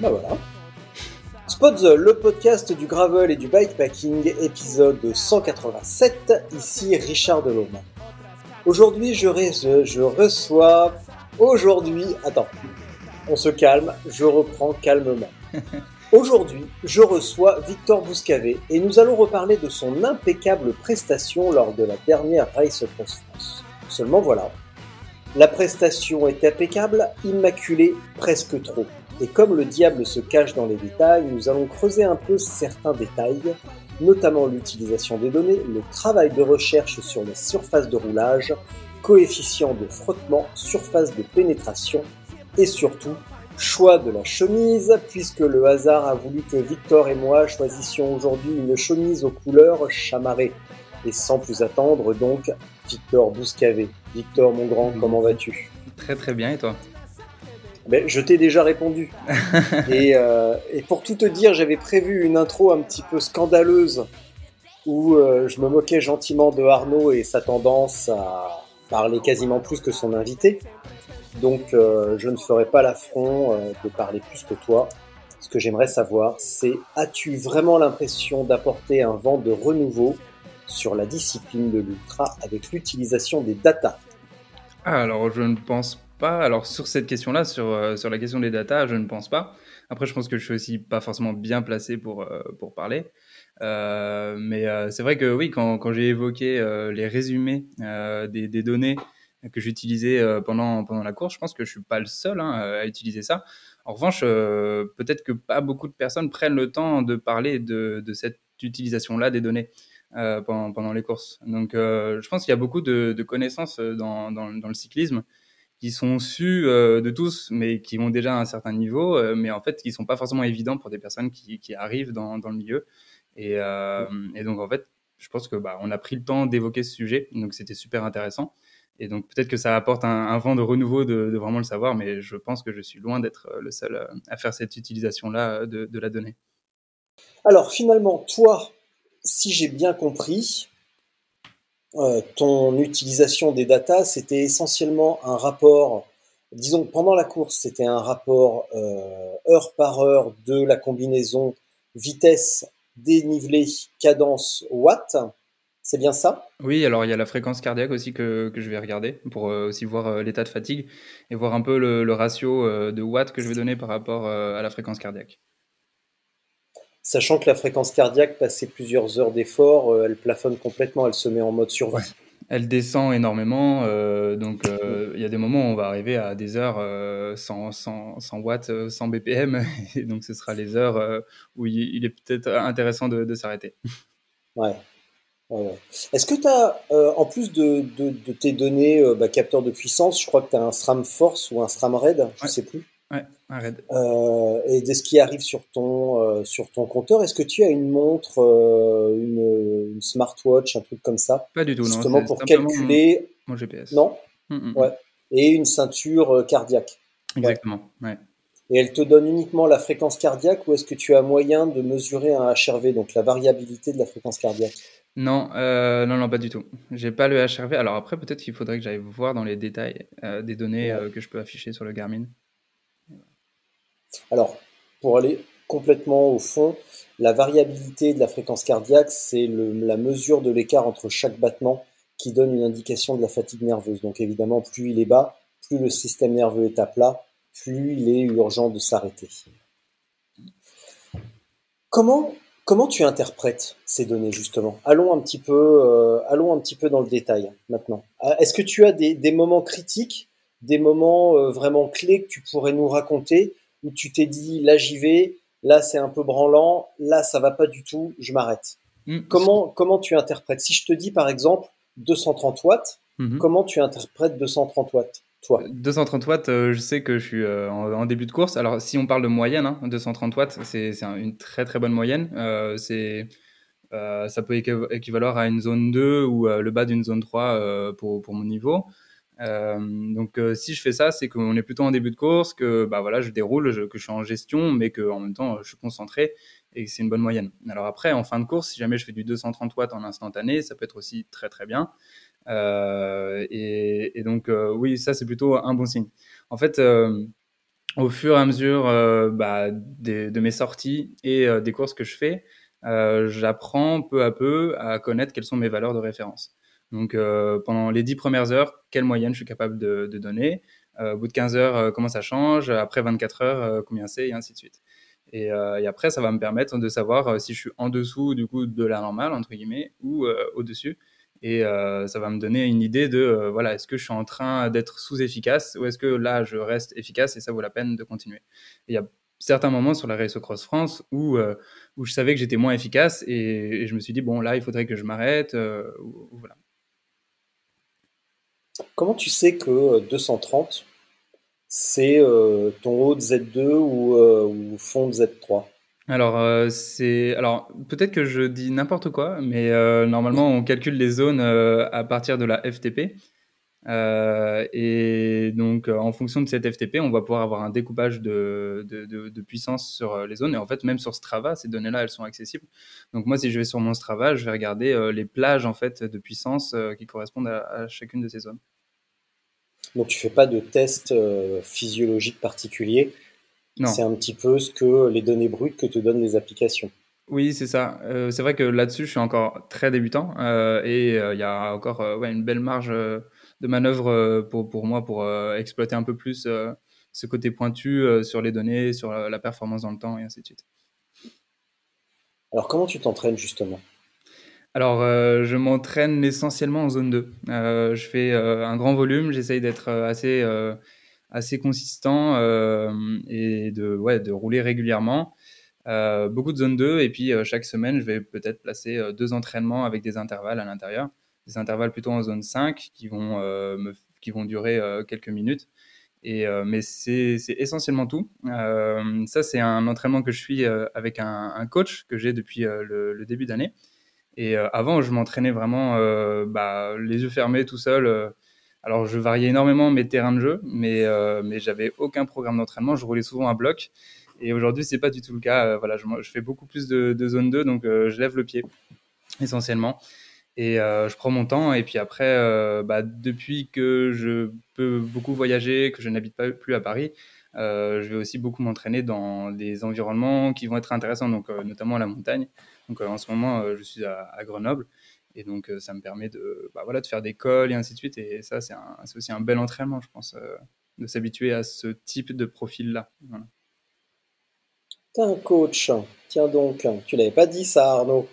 Bah voilà. Spot the, le podcast du gravel et du bikepacking, épisode 187, ici Richard Delhomme. Aujourd'hui, je, je reçois... Aujourd'hui... Attends, on se calme, je reprends calmement. Aujourd'hui, je reçois Victor Bouscavé et nous allons reparler de son impeccable prestation lors de la dernière Race Across France. Seulement voilà, la prestation est impeccable, immaculée, presque trop. Et comme le diable se cache dans les détails, nous allons creuser un peu certains détails, notamment l'utilisation des données, le travail de recherche sur les surfaces de roulage, coefficient de frottement, surface de pénétration et surtout choix de la chemise, puisque le hasard a voulu que Victor et moi choisissions aujourd'hui une chemise aux couleurs chamarrées. Et sans plus attendre, donc, Victor Bouscavé. Victor, mon grand, comment vas-tu? Très très bien et toi? Ben, Je t'ai déjà répondu. et, euh, et pour tout te dire, j'avais prévu une intro un petit peu scandaleuse où euh, je me moquais gentiment de Arnaud et sa tendance à parler quasiment plus que son invité. Donc euh, je ne ferai pas l'affront euh, de parler plus que toi. Ce que j'aimerais savoir, c'est as-tu vraiment l'impression d'apporter un vent de renouveau sur la discipline de l'ultra avec l'utilisation des datas Ah, Alors je ne pense Alors sur cette question-là, sur, euh, sur la question des datas, je ne pense pas. Après, je pense que je suis aussi pas forcément bien placé pour, euh, pour parler. Euh, mais c'est vrai que oui, quand, quand j'ai évoqué les résumés des, des données que j'utilisais pendant, pendant la course, je pense que je suis pas le seul hein, à utiliser ça. En revanche, peut-être que pas beaucoup de personnes prennent le temps de parler de, de cette utilisation-là des données pendant, pendant les courses. Donc, je pense qu'il y a beaucoup de, de connaissances dans, dans le cyclisme qui sont sus euh, de tous, mais qui ont déjà un certain niveau, euh, mais en fait qui sont pas forcément évidents pour des personnes qui, qui arrivent dans, dans le milieu. Et, euh, et donc en fait, je pense que bah, on a pris le temps d'évoquer ce sujet, donc c'était super intéressant. Et donc peut-être que ça apporte un, un vent de renouveau de, de, vraiment le savoir, mais je pense que je suis loin d'être euh, le seul à faire cette utilisation-là de, de la donnée. Alors finalement, toi, si j'ai bien compris, euh, ton utilisation des datas, c'était essentiellement un rapport, disons pendant la course, c'était un rapport euh, heure par heure de la combinaison vitesse, dénivelé, cadence, watt. C'est bien ça? Oui, alors il y a la fréquence cardiaque aussi que, que je vais regarder pour euh, aussi voir l'état de fatigue et voir un peu le, ratio de watts que je vais donner par rapport à la fréquence cardiaque. Sachant que la fréquence cardiaque, passé plusieurs heures d'effort, euh, elle plafonne complètement, elle se met en mode survie. Ouais. Elle descend énormément, euh, donc euh, il y a des moments où on va arriver à des heures euh, 100, 100, 100 watts, euh, 100 BPM, et donc ce sera les heures où il, il est peut-être intéressant de, de s'arrêter. Ouais. ouais, ouais. Est-ce que tu as, en plus de, de, de tes données bah, capteurs de puissance, je crois que tu as un SRAM Force ou un SRAM Red, je Ouais. sais plus, Ouais, euh, et de ce qui arrive sur ton, euh, sur ton compteur, est-ce que tu as une montre, euh, une, une smartwatch, un truc comme ça, Pas du tout, non. justement c'est pour calculer, Mon, mon GPS. non? Mm, mm, Ouais. Et une ceinture cardiaque Exactement, ouais. Et elle te donne uniquement la fréquence cardiaque ou est-ce que tu as moyen de mesurer un HRV, donc la variabilité de la fréquence cardiaque? Non, euh, non, non, pas du tout. J'ai pas le HRV. Alors après, peut-être qu'il faudrait que j'aille voir dans les détails euh, des données Ouais. euh, que je peux afficher sur le Garmin. Alors, pour aller complètement au fond, la variabilité de la fréquence cardiaque, c'est la mesure de l'écart entre chaque battement qui donne une indication de la fatigue nerveuse. Donc évidemment, plus il est bas, plus le système nerveux est à plat, plus il est urgent de s'arrêter. Comment, comment tu interprètes ces données justement? Allons un petit peu, euh, allons un petit peu dans le détail maintenant. Euh, est-ce que tu as des, des moments critiques, des moments euh, vraiment clés que tu pourrais nous raconter? Où tu t'es dit là j'y vais, là c'est un peu branlant, là ça va pas du tout, je m'arrête. Mm. Comment comment tu interprètes? Si je te dis par exemple 230 watts, mm-hmm. comment tu interprètes 230 watts 230 watts, euh, je sais que je suis euh, en, début de course. Alors, si on parle de moyenne, 230 hein, watts, c'est une très très bonne moyenne. Euh, ça peut équivaloir à une zone 2 ou le bas d'une zone 3 pour, pour, mon niveau. Donc, si je fais ça, c'est qu'on est plutôt en début de course, que bah, voilà, je déroule, que je suis en gestion, mais qu'en même temps, je suis concentré et que c'est une bonne moyenne. Alors après, en fin de course, si jamais je fais du 230 watts en instantané, ça peut être aussi très très bien. Euh, et, donc, euh, oui, ça, c'est plutôt un bon signe. En fait, euh, au fur et à mesure bah, de mes sorties et des courses que je fais, j'apprends peu à peu à connaître quelles sont mes valeurs de référence. Donc, pendant les 10 premières heures, quelle moyenne je suis capable de, donner? Au bout de 15 heures, comment ça change? Après 24 heures, combien c'est? Et ainsi de suite. Et, et, après, ça va me permettre de savoir si je suis en dessous du coup de la normale, entre guillemets, ou au-dessus. Et euh, ça va me donner une idée de, euh, voilà, est-ce que je suis en train d'être sous-efficace ou est-ce que là, je reste efficace et ça vaut la peine de continuer? Il y a certains moments sur la Race Cross France où, euh, où je savais que j'étais moins efficace et, je me suis dit, bon, là, il faudrait que je m'arrête. voilà. Comment tu sais que 230, c'est ton haut de Z2 ou, ou fond de Z3 alors, euh, alors peut-être que je dis n'importe quoi, mais euh, normalement on calcule les zones euh, à partir de la FTP. et donc, en fonction de cette FTP, on va pouvoir avoir un découpage de, de, puissance sur les zones. Et en fait, même sur Strava, ces données-là, elles sont accessibles. Donc, moi, si je vais sur mon Strava, je vais regarder les plages en fait de puissance qui correspondent à, chacune de ces zones. Donc, tu fais pas de test physiologique particulier c'est un petit peu ce que les données brutes que te donnent les applications. Oui, c'est ça. Euh, c'est vrai que là-dessus, je suis encore très débutant euh, et euh, il y a encore une belle marge de manœuvre pour, pour moi pour exploiter un peu plus ce côté pointu sur les données, sur la performance dans le temps et ainsi de suite. Alors, comment tu t'entraînes justement? Alors, je m'entraîne essentiellement en zone 2. je fais un grand volume, j'essaye d'être assez assez consistant euh, et de, ouais, de rouler régulièrement. Euh, beaucoup de zone 2 et puis euh, chaque semaine je vais peut-être placer deux entraînements avec des intervalles à l'intérieur, des intervalles plutôt en zone 5 qui vont, qui vont durer quelques minutes. Et, mais c'est essentiellement tout. ça, c'est un entraînement que je suis avec un, coach que j'ai depuis le, le, début d'année. Et avant, je m'entraînais vraiment bah, les yeux fermés tout seul alors, je variais énormément mes terrains de jeu, mais, euh, mais j'avais aucun programme d'entraînement. Je roulais souvent à bloc. Et aujourd'hui, c'est pas du tout le cas. Euh, voilà, je, fais beaucoup plus de, zone 2, donc euh, je lève le pied essentiellement. Et je prends mon temps. Et puis après, bah, depuis que je peux beaucoup voyager, que je n'habite pas plus à Paris, je vais aussi beaucoup m'entraîner dans des environnements qui vont être intéressants, donc notamment à la montagne. Donc en ce moment, je suis à, à Grenoble. Et donc, euh, ça me permet de, bah, voilà, de faire des calls et ainsi de suite. Et ça, c'est aussi un bel entraînement, je pense, euh, de s'habituer à ce type de profil-là. Voilà. T'es un coach. Tiens donc, tu l'avais pas dit ça, Arnaud.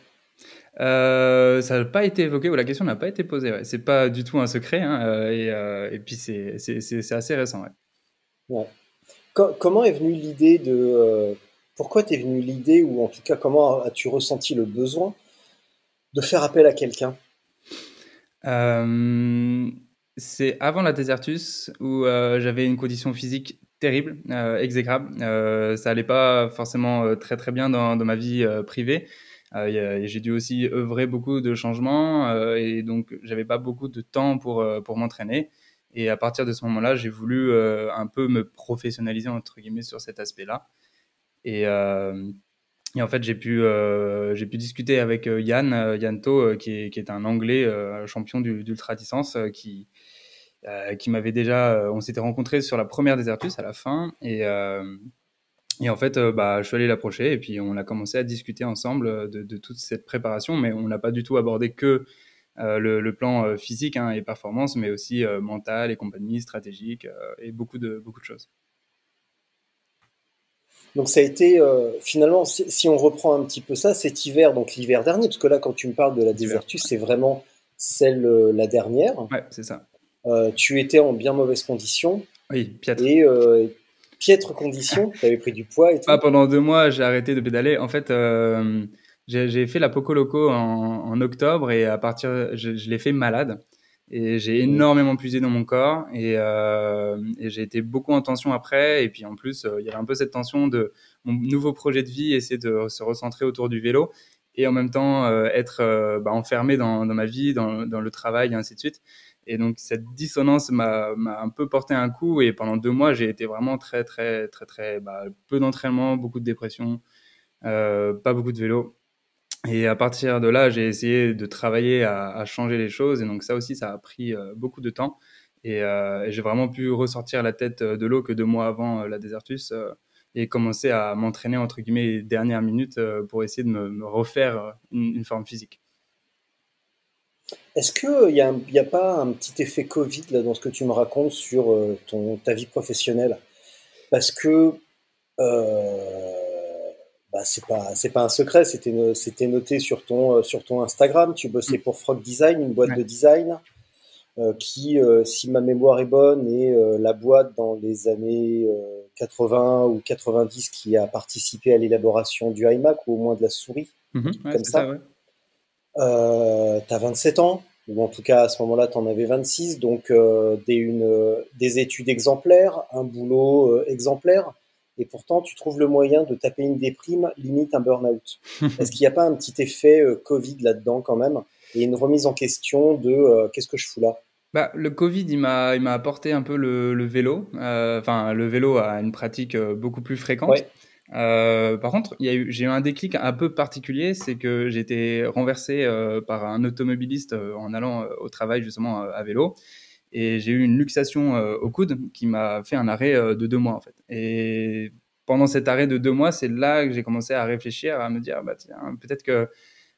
Euh, ça n'a pas été évoqué ou la question n'a pas été posée. Ouais. C'est pas du tout un secret hein, et, et, puis c'est assez récent. Ouais. comment est venue l'idée de. Pourquoi t'es venue l'idée ou en tout cas comment as-tu ressenti le besoin de faire appel à quelqu'un? Euh, C'est avant la Désertus où euh, j'avais une condition physique terrible, euh, exécrable. ça allait pas forcément très très bien dans, ma vie privée. j'ai dû aussi œuvrer beaucoup de changements et donc j'avais pas beaucoup de temps pour, pour m'entraîner. Et à partir de ce moment-là, j'ai voulu un peu me professionnaliser entre guillemets sur cet aspect-là. Et, et en fait, j'ai pu, euh, discuter avec euh, Yann, euh, Yann To, qui, est, un Anglais champion d'ultra distance, qui, m'avait déjà, on s'était rencontrés sur la première Desertus à la fin, et, en fait, bah, je suis allé l'approcher, et puis on a commencé à discuter ensemble de, toute cette préparation, mais on n'a pas du tout abordé que le, plan physique hein, et performance, mais aussi mental et compagnie, stratégique, et beaucoup de choses. Donc ça a été euh, finalement, si, on reprend un petit peu ça, cet hiver, donc l'hiver dernier, parce que là quand tu me parles de la Désertus, c'est vraiment celle euh, la dernière. Ouais, c'est ça. Euh, tu étais en bien mauvaise condition. Oui, piètre. Et piètre condition, tu avais pris du poids et tout. Ah, pendant deux mois, j'ai arrêté de pédaler. En fait, j'ai fait la Poco Loco en, octobre et à partir, je, je l'ai fait malade. Et j'ai énormément puisé dans mon corps et, euh, et j'ai été beaucoup en tension après. Et puis en plus, euh, il y avait un peu cette tension de mon nouveau projet de vie, essayer de se recentrer autour du vélo et en même temps euh, être euh, bah, enfermé dans, dans, ma vie, dans, dans, le travail et ainsi de suite. Et donc cette dissonance m'a un peu porté un coup et pendant deux mois, j'ai été vraiment très, très, très, très, bah, peu d'entraînement, beaucoup de dépression, euh, pas beaucoup de vélo. Et à partir de là, j'ai essayé de travailler à, changer les choses. Et donc ça aussi, ça a pris euh, beaucoup de temps. Euh, et, j'ai vraiment pu ressortir la tête de l'eau que deux mois avant euh, la Désertus et commencer à m'entraîner, entre guillemets, les dernières minutes pour essayer de me, refaire une, forme physique. Est-ce qu'il n'y a, a, pas un petit effet Covid dans ce que tu me racontes sur ton, ta vie professionnelle? Parce que bah, c'est pas c'est pas un secret, c'était c'était noté sur ton euh, sur ton Instagram. Tu bossais mm. pour Frog Design, une boîte de design euh, qui, euh, si ma mémoire est bonne, est la boîte dans les années 80 ou 90 qui a participé à l'élaboration du iMac ou au moins de la souris, mm-hmm. comme ça. ça T'as 27 ans ou en tout cas à ce moment-là, tu en avais 26, donc des, une, des études exemplaires, un boulot exemplaire et pourtant tu trouves le moyen de taper une déprime, limite un burn-out. Est-ce qu'il n'y a pas un petit effet euh, Covid là-dedans quand même? Et une remise en question de euh, qu'est-ce que je fous là? Bah, le Covid, il m'a, il m'a apporté un peu le, vélo. Euh, enfin, le vélo a une pratique beaucoup plus fréquente. par contre, il y a eu, j'ai eu un déclic un peu particulier, c'est que j'ai été renversé par un automobiliste en allant au travail justement à vélo et j'ai eu une luxation euh, au coude qui m'a fait un arrêt euh, de deux mois en fait. Et pendant cet arrêt de deux mois, c'est là que j'ai commencé à réfléchir, à me dire bah peut-être que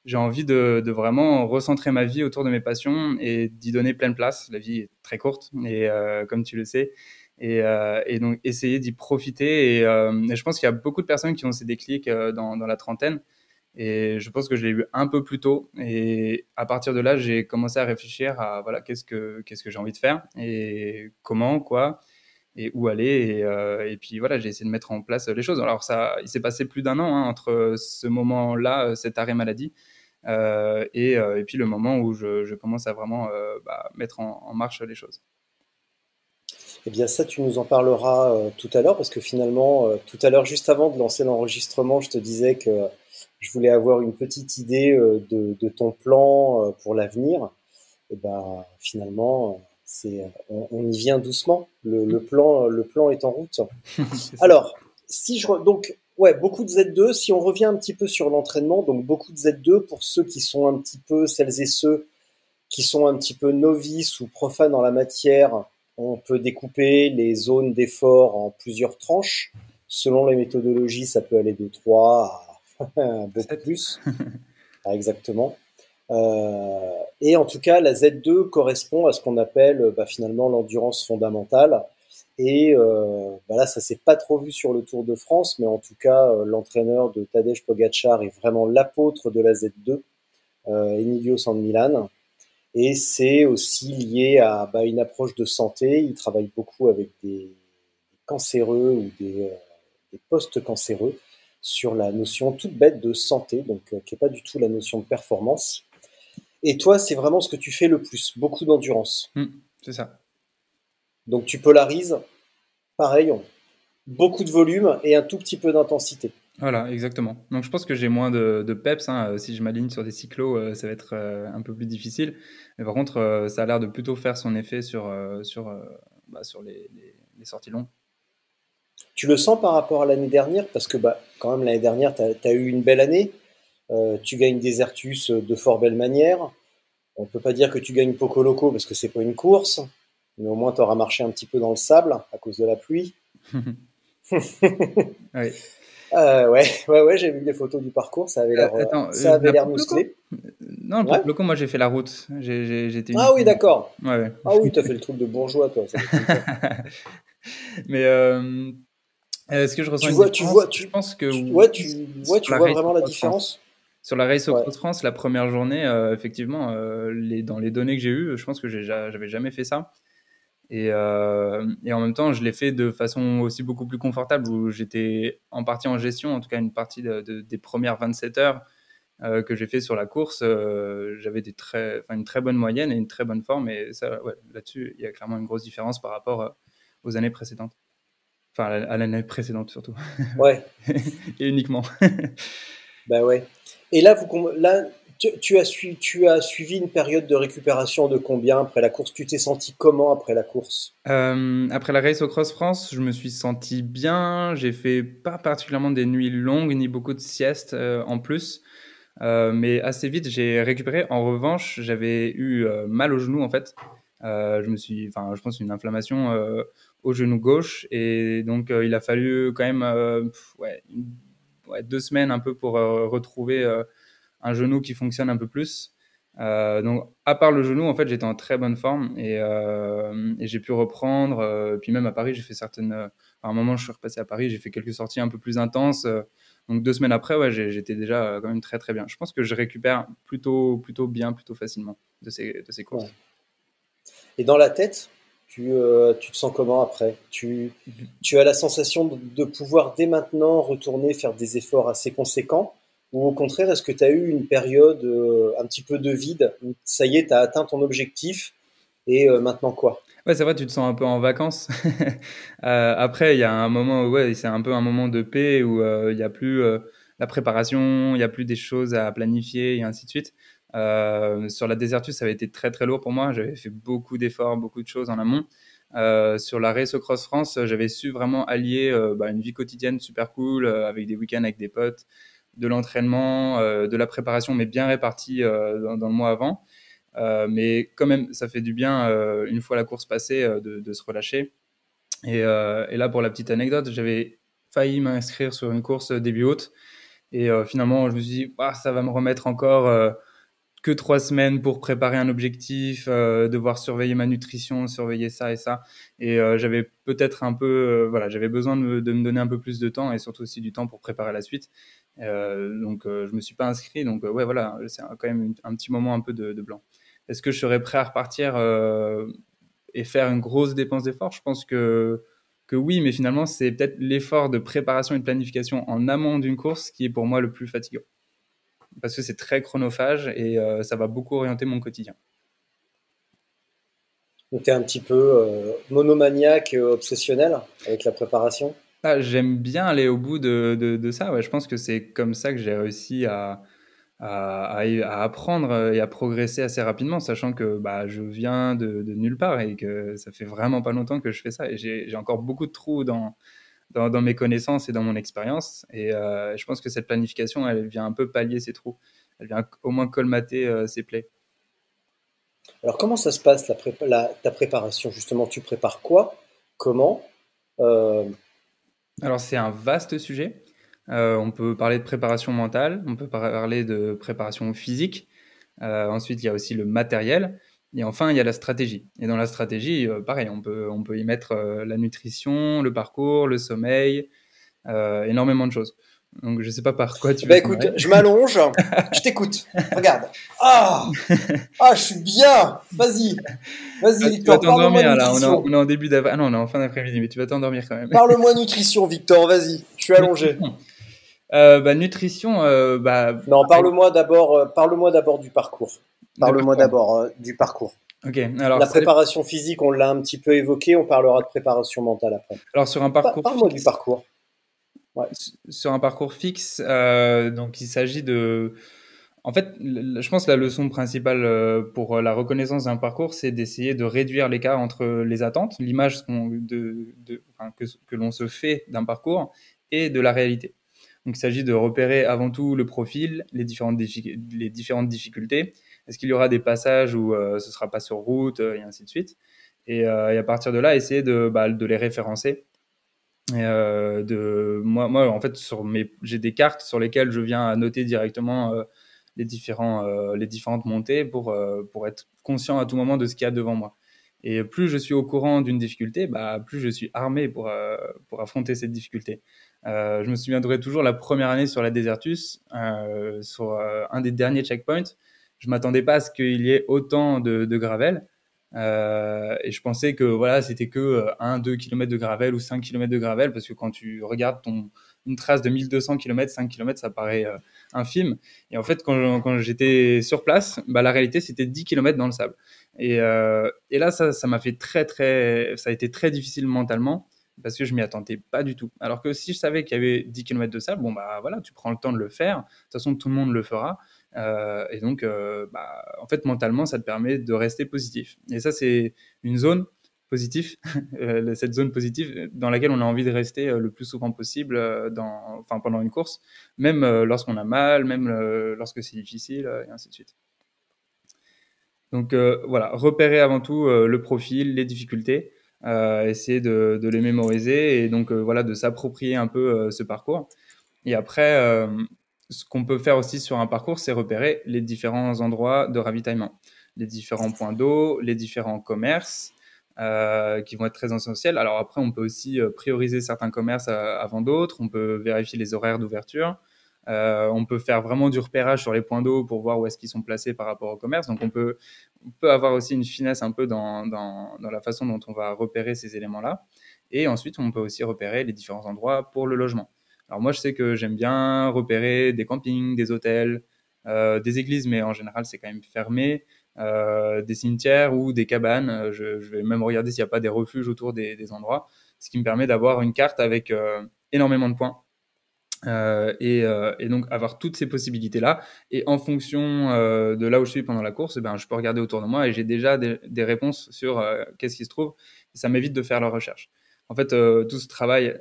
j'ai envie de, vraiment recentrer ma vie autour de mes passions et d'y donner pleine place. La vie est très courte et euh, comme tu le sais. Et, donc essayer d'y profiter. Et, je pense qu'il y a beaucoup de personnes qui ont ces déclics dans la trentaine. Et je pense que je l'ai eu un peu plus tôt. Et à partir de là, j'ai commencé à réfléchir à voilà, qu'est-ce que, qu'est-ce que j'ai envie de faire et comment, quoi, et où aller. Et, euh, et puis voilà, j'ai essayé de mettre en place les choses. Alors, ça, il s'est passé plus d'un an hein, entre ce moment-là, cet arrêt maladie, euh, et, euh, et, puis le moment où je, commence à vraiment bah, mettre en, marche les choses. Eh bien, ça, tu nous en parleras tout à l'heure, parce que finalement, tout à l'heure, juste avant de lancer l'enregistrement, je te disais que je voulais avoir une petite idée euh, de, de ton plan euh, pour l'avenir. Et ben finalement, c'est on, y vient doucement. Le, le, plan, le plan est en route. Alors, si je donc ouais, beaucoup de Z2. Si on revient un petit peu sur l'entraînement, donc beaucoup de Z2 pour ceux qui sont un petit peu celles et ceux qui sont un petit peu novices ou profanes en la matière. On peut découper les zones d'effort en plusieurs tranches. Selon les méthodologies, ça peut aller de 3 à beaucoup plus. Exactement. Euh, et en tout cas, la Z2 correspond à ce qu'on appelle bah, finalement l'endurance fondamentale. Et euh, bah là, ça s'est pas trop vu sur le Tour de France, mais en tout cas, euh, l'entraîneur de Tadej Pogacar est vraiment l'apôtre de la Z2, euh, Emilio San Milan. Et c'est aussi lié à bah, une approche de santé. Il travaille beaucoup avec des, cancéreux ou des, des post-cancéreux sur la notion toute bête de santé, donc euh, qui n'est pas du tout la notion de performance. Et toi, c'est vraiment ce que tu fais le plus, beaucoup d'endurance. Mmh, c'est ça. Donc tu polarises, pareil, beaucoup de volume et un tout petit peu d'intensité. Voilà, exactement. Donc je pense que j'ai moins de, peps. Hein. Si je m'aligne sur des cyclos, euh, ça va être euh, un peu plus difficile. Mais par contre, ça a l'air de plutôt faire son effet sur, sur, bah, sur les, sorties longues. Tu le sens par rapport à l'année dernière? Parce que bah, quand même l'année dernière, tu as, eu une belle année. Euh, tu gagnes des Ertus de fort belle manière. On peut pas dire que tu gagnes Poco Loco parce que c'est pas une course, mais au moins tu auras marché un petit peu dans le sable à cause de la pluie. oui. Euh, ouais, ouais, ouais, j'ai vu les photos du parcours, ça avait l'air, euh, ça avait l'air musclé. Non, le Loco, moi j'ai fait la route. J'ai, ah oui, d'accord. Ouais, ouais. Ah oui, t'as fait le truc de bourgeois, toi. mais Est-ce que je ressens Tu une vois, tu différence vois, tu, Je pense que tu- ouais, tu, ouais, tu vois race vraiment la différence. Sur la race au Ouais. France, la première journée, euh, effectivement, euh, les, dans les données que j'ai eues, je pense que j'avais jamais fait ça. Et, euh, et en même temps, je l'ai fait de façon aussi beaucoup plus confortable, où j'étais en partie en gestion, en tout cas une partie de- de- des premières 27 heures euh, que j'ai fait sur la course. euh, J'avais une très bonne moyenne et une très bonne forme. Et ouais, là-dessus, il y a clairement une grosse différence par rapport aux années précédentes. Enfin, à la- à l'année précédente surtout. Ouais, et uniquement. bah ouais. Et là, vous, là tu, as suivi une période de récupération de combien après la course? Tu t'es senti comment après la course? Euh, après la race au Cross France, je me suis senti bien. J'ai fait pas particulièrement des nuits longues ni beaucoup de siestes euh, en plus. Euh, mais assez vite, j'ai récupéré. En revanche, j'avais eu mal au genou en fait. Je me suis, enfin, je pense une inflammation au genou gauche et donc il a fallu quand même deux semaines un peu pour retrouver un genou qui fonctionne un peu plus. Euh, donc, à part le genou, en fait, j'étais en très bonne forme et, euh, j'ai pu reprendre. euh, puis même à Paris, j'ai fait certaines. à un moment, je suis repassé à Paris, j'ai fait quelques sorties un peu plus intenses. donc deux semaines après, ouais, j'étais déjà quand même très très bien. Je pense que je récupère plutôt plutôt bien, plutôt facilement de ces de ces courses. Et dans la tête, tu, tu te sens comment après? Tu, tu as la sensation de pouvoir dès maintenant retourner faire des efforts assez conséquents? Ou au contraire, est-ce que tu as eu une période euh, un petit peu de vide où ça y est, tu as atteint ton objectif et euh, maintenant quoi? Ouais, c'est vrai, tu te sens un peu en vacances. Euh, après, il y a un moment, où, ouais, c'est un peu un moment de paix où il n'y a plus la préparation, il n'y a plus des choses à planifier et ainsi de suite. Sur la Desertus, ça avait été très très lourd pour moi. J'avais fait beaucoup d'efforts, beaucoup de choses en amont. Sur la Race au Cross France, j'avais su vraiment allier bah, une vie quotidienne super cool avec des week-ends avec des potes, de l'entraînement, euh, de la préparation, mais bien répartie euh, dans, le mois avant. Euh, mais quand même, ça fait du bien, une fois la course passée, de, se relâcher. Et, là, pour la petite anecdote, j'avais failli m'inscrire sur une course début haute. Et finalement, je me suis dit, ah, ça va me remettre encore que trois semaines pour préparer un objectif, devoir surveiller ma nutrition, surveiller ça et ça. Et j'avais peut-être un peu, voilà, j'avais besoin de me, donner un peu plus de temps et surtout aussi du temps pour préparer la suite. Euh, donc, je me suis pas inscrit. Donc, ouais, voilà, c'est quand même un petit moment un peu de, blanc. Est-ce que je serais prêt à repartir euh, et faire une grosse dépense d'effort? Je pense que, que oui, mais finalement, c'est peut-être l'effort de préparation et de planification en amont d'une course qui est pour moi le plus fatigant. Parce que c'est très chronophage et euh, ça va beaucoup orienter mon quotidien. Donc, tu es un petit peu euh, monomaniaque, euh, obsessionnel avec la préparation? Ah, J'aime bien aller au bout de, de, ça. Je pense que c'est comme ça que j'ai réussi à, à, apprendre et à progresser assez rapidement, sachant que bah, je viens de, nulle part et que ça fait vraiment pas longtemps que je fais ça. Et j'ai encore beaucoup de trous dans, dans, dans, mes connaissances et dans mon expérience. Et euh, je pense que cette planification, elle vient un peu pallier ces trous. Elle vient au moins colmater euh, ces plaies. Alors, comment ça se passe, la prépa la, ta préparation? Justement, tu prépares quoi? Comment? Euh... Alors, c'est un vaste sujet. Euh, on peut parler de préparation mentale, on peut parler de préparation physique. Euh, ensuite, il y a aussi le matériel. Et enfin, il y a la stratégie. Et dans la stratégie, euh, pareil, on peut, y mettre la nutrition, le parcours, le sommeil, énormément de choses. Donc, je sais pas par quoi tu bah, écoute, je m'allonge, je t'écoute. Regarde. Ah, ah, je suis bien. Vas-y, vas-y, ah, Victor. Tu vas t'endormir là. On est, en, on est en début d'après. Ah non, on est en fin d'après-midi, mais tu vas t'endormir quand même. Parle-moi nutrition, Victor. Vas-y, je suis allongé. Euh, bah, nutrition, euh, bah. Non, parle-moi d'abord, euh, parle-moi d'abord du parcours. Parle-moi d'abord du parcours. Ok. Alors. La préparation physique, on l'a un petit peu évoqué. On parlera de préparation mentale après. Alors sur un parcours. Parle-moi du parcours. Sur un parcours fixe, euh, donc il s'agit de. En fait, je pense que la leçon principale euh, pour la reconnaissance d'un parcours, c'est d'essayer de réduire l'écart entre les attentes, l'image que, l'on se fait d'un parcours et de la réalité. Donc, il s'agit de repérer avant tout le profil, les différentes, difficultés. Est-ce qu'il y aura des passages où euh, ce ne sera pas sur route, et ainsi de suite. Et, à partir de là, essayer de, bah, de les référencer. Euh, de, moi, moi, en fait, sur mes, j'ai des cartes sur lesquelles je viens noter directement euh, les, différents, les différentes montées pour, pour être conscient à tout moment de ce qu'il y a devant moi. Et plus je suis au courant d'une difficulté, bah, plus je suis armé pour, pour affronter cette difficulté. je me souviendrai toujours la première année sur la Desertus, sur un des derniers checkpoints. Je m'attendais pas à ce qu'il y ait autant de, de gravel. Euh, et je pensais que voilà, c'était que 1-2 km de gravel ou 5 km de gravel, parce que quand tu regardes ton, une trace de 1200 km, 5 km, ça paraît euh, infime. Et en fait, quand, quand j'étais sur place, bah, la réalité, c'était 10 km dans le sable. Et, euh, et là, ça, ça m'a fait très, très, ça a été très difficile mentalement parce que je m'y attendais pas du tout. Alors que si je savais qu'il y avait 10 km de sable, bon bah voilà, tu prends le temps de le faire. De toute façon, tout le monde le fera. Euh, et donc, euh, bah, en fait, mentalement, ça te permet de rester positif. Et ça, c'est une zone positive, euh, cette zone positive dans laquelle on a envie de rester le plus souvent possible enfin, pendant une course, même lorsqu'on a mal, même lorsque c'est difficile, et ainsi de suite. Donc voilà, repérer avant tout le profil, les difficultés, essayer de, de, les mémoriser et donc voilà de s'approprier un peu ce parcours. Et après, ce qu'on peut faire aussi sur un parcours, c'est repérer les différents endroits de ravitaillement, les différents points d'eau, les différents commerces euh, qui vont être très essentiels. Alors après, on peut aussi euh, prioriser certains commerces euh, avant d'autres, on peut vérifier les horaires d'ouverture, on peut faire vraiment du repérage sur les points d'eau pour voir où est-ce qu'ils sont placés par rapport au commerce. Donc on peut, on peut avoir aussi une finesse un peu dans, la façon dont on va repérer ces éléments-là. Et ensuite, on peut aussi repérer les différents endroits pour le logement. Alors moi, je sais que j'aime bien repérer des campings, des hôtels, euh, des églises, mais en général, c'est quand même fermé, euh, des cimetières ou des cabanes. Euh, je, vais même regarder s'il n'y a pas des refuges autour des, endroits, ce qui me permet d'avoir une carte avec énormément de points. et, donc avoir toutes ces possibilités là et en fonction de là où je suis pendant la course eh ben, je peux regarder autour de moi et j'ai déjà des, réponses sur qu'est-ce qui se trouve ça m'évite de faire la recherche en fait tout ce travail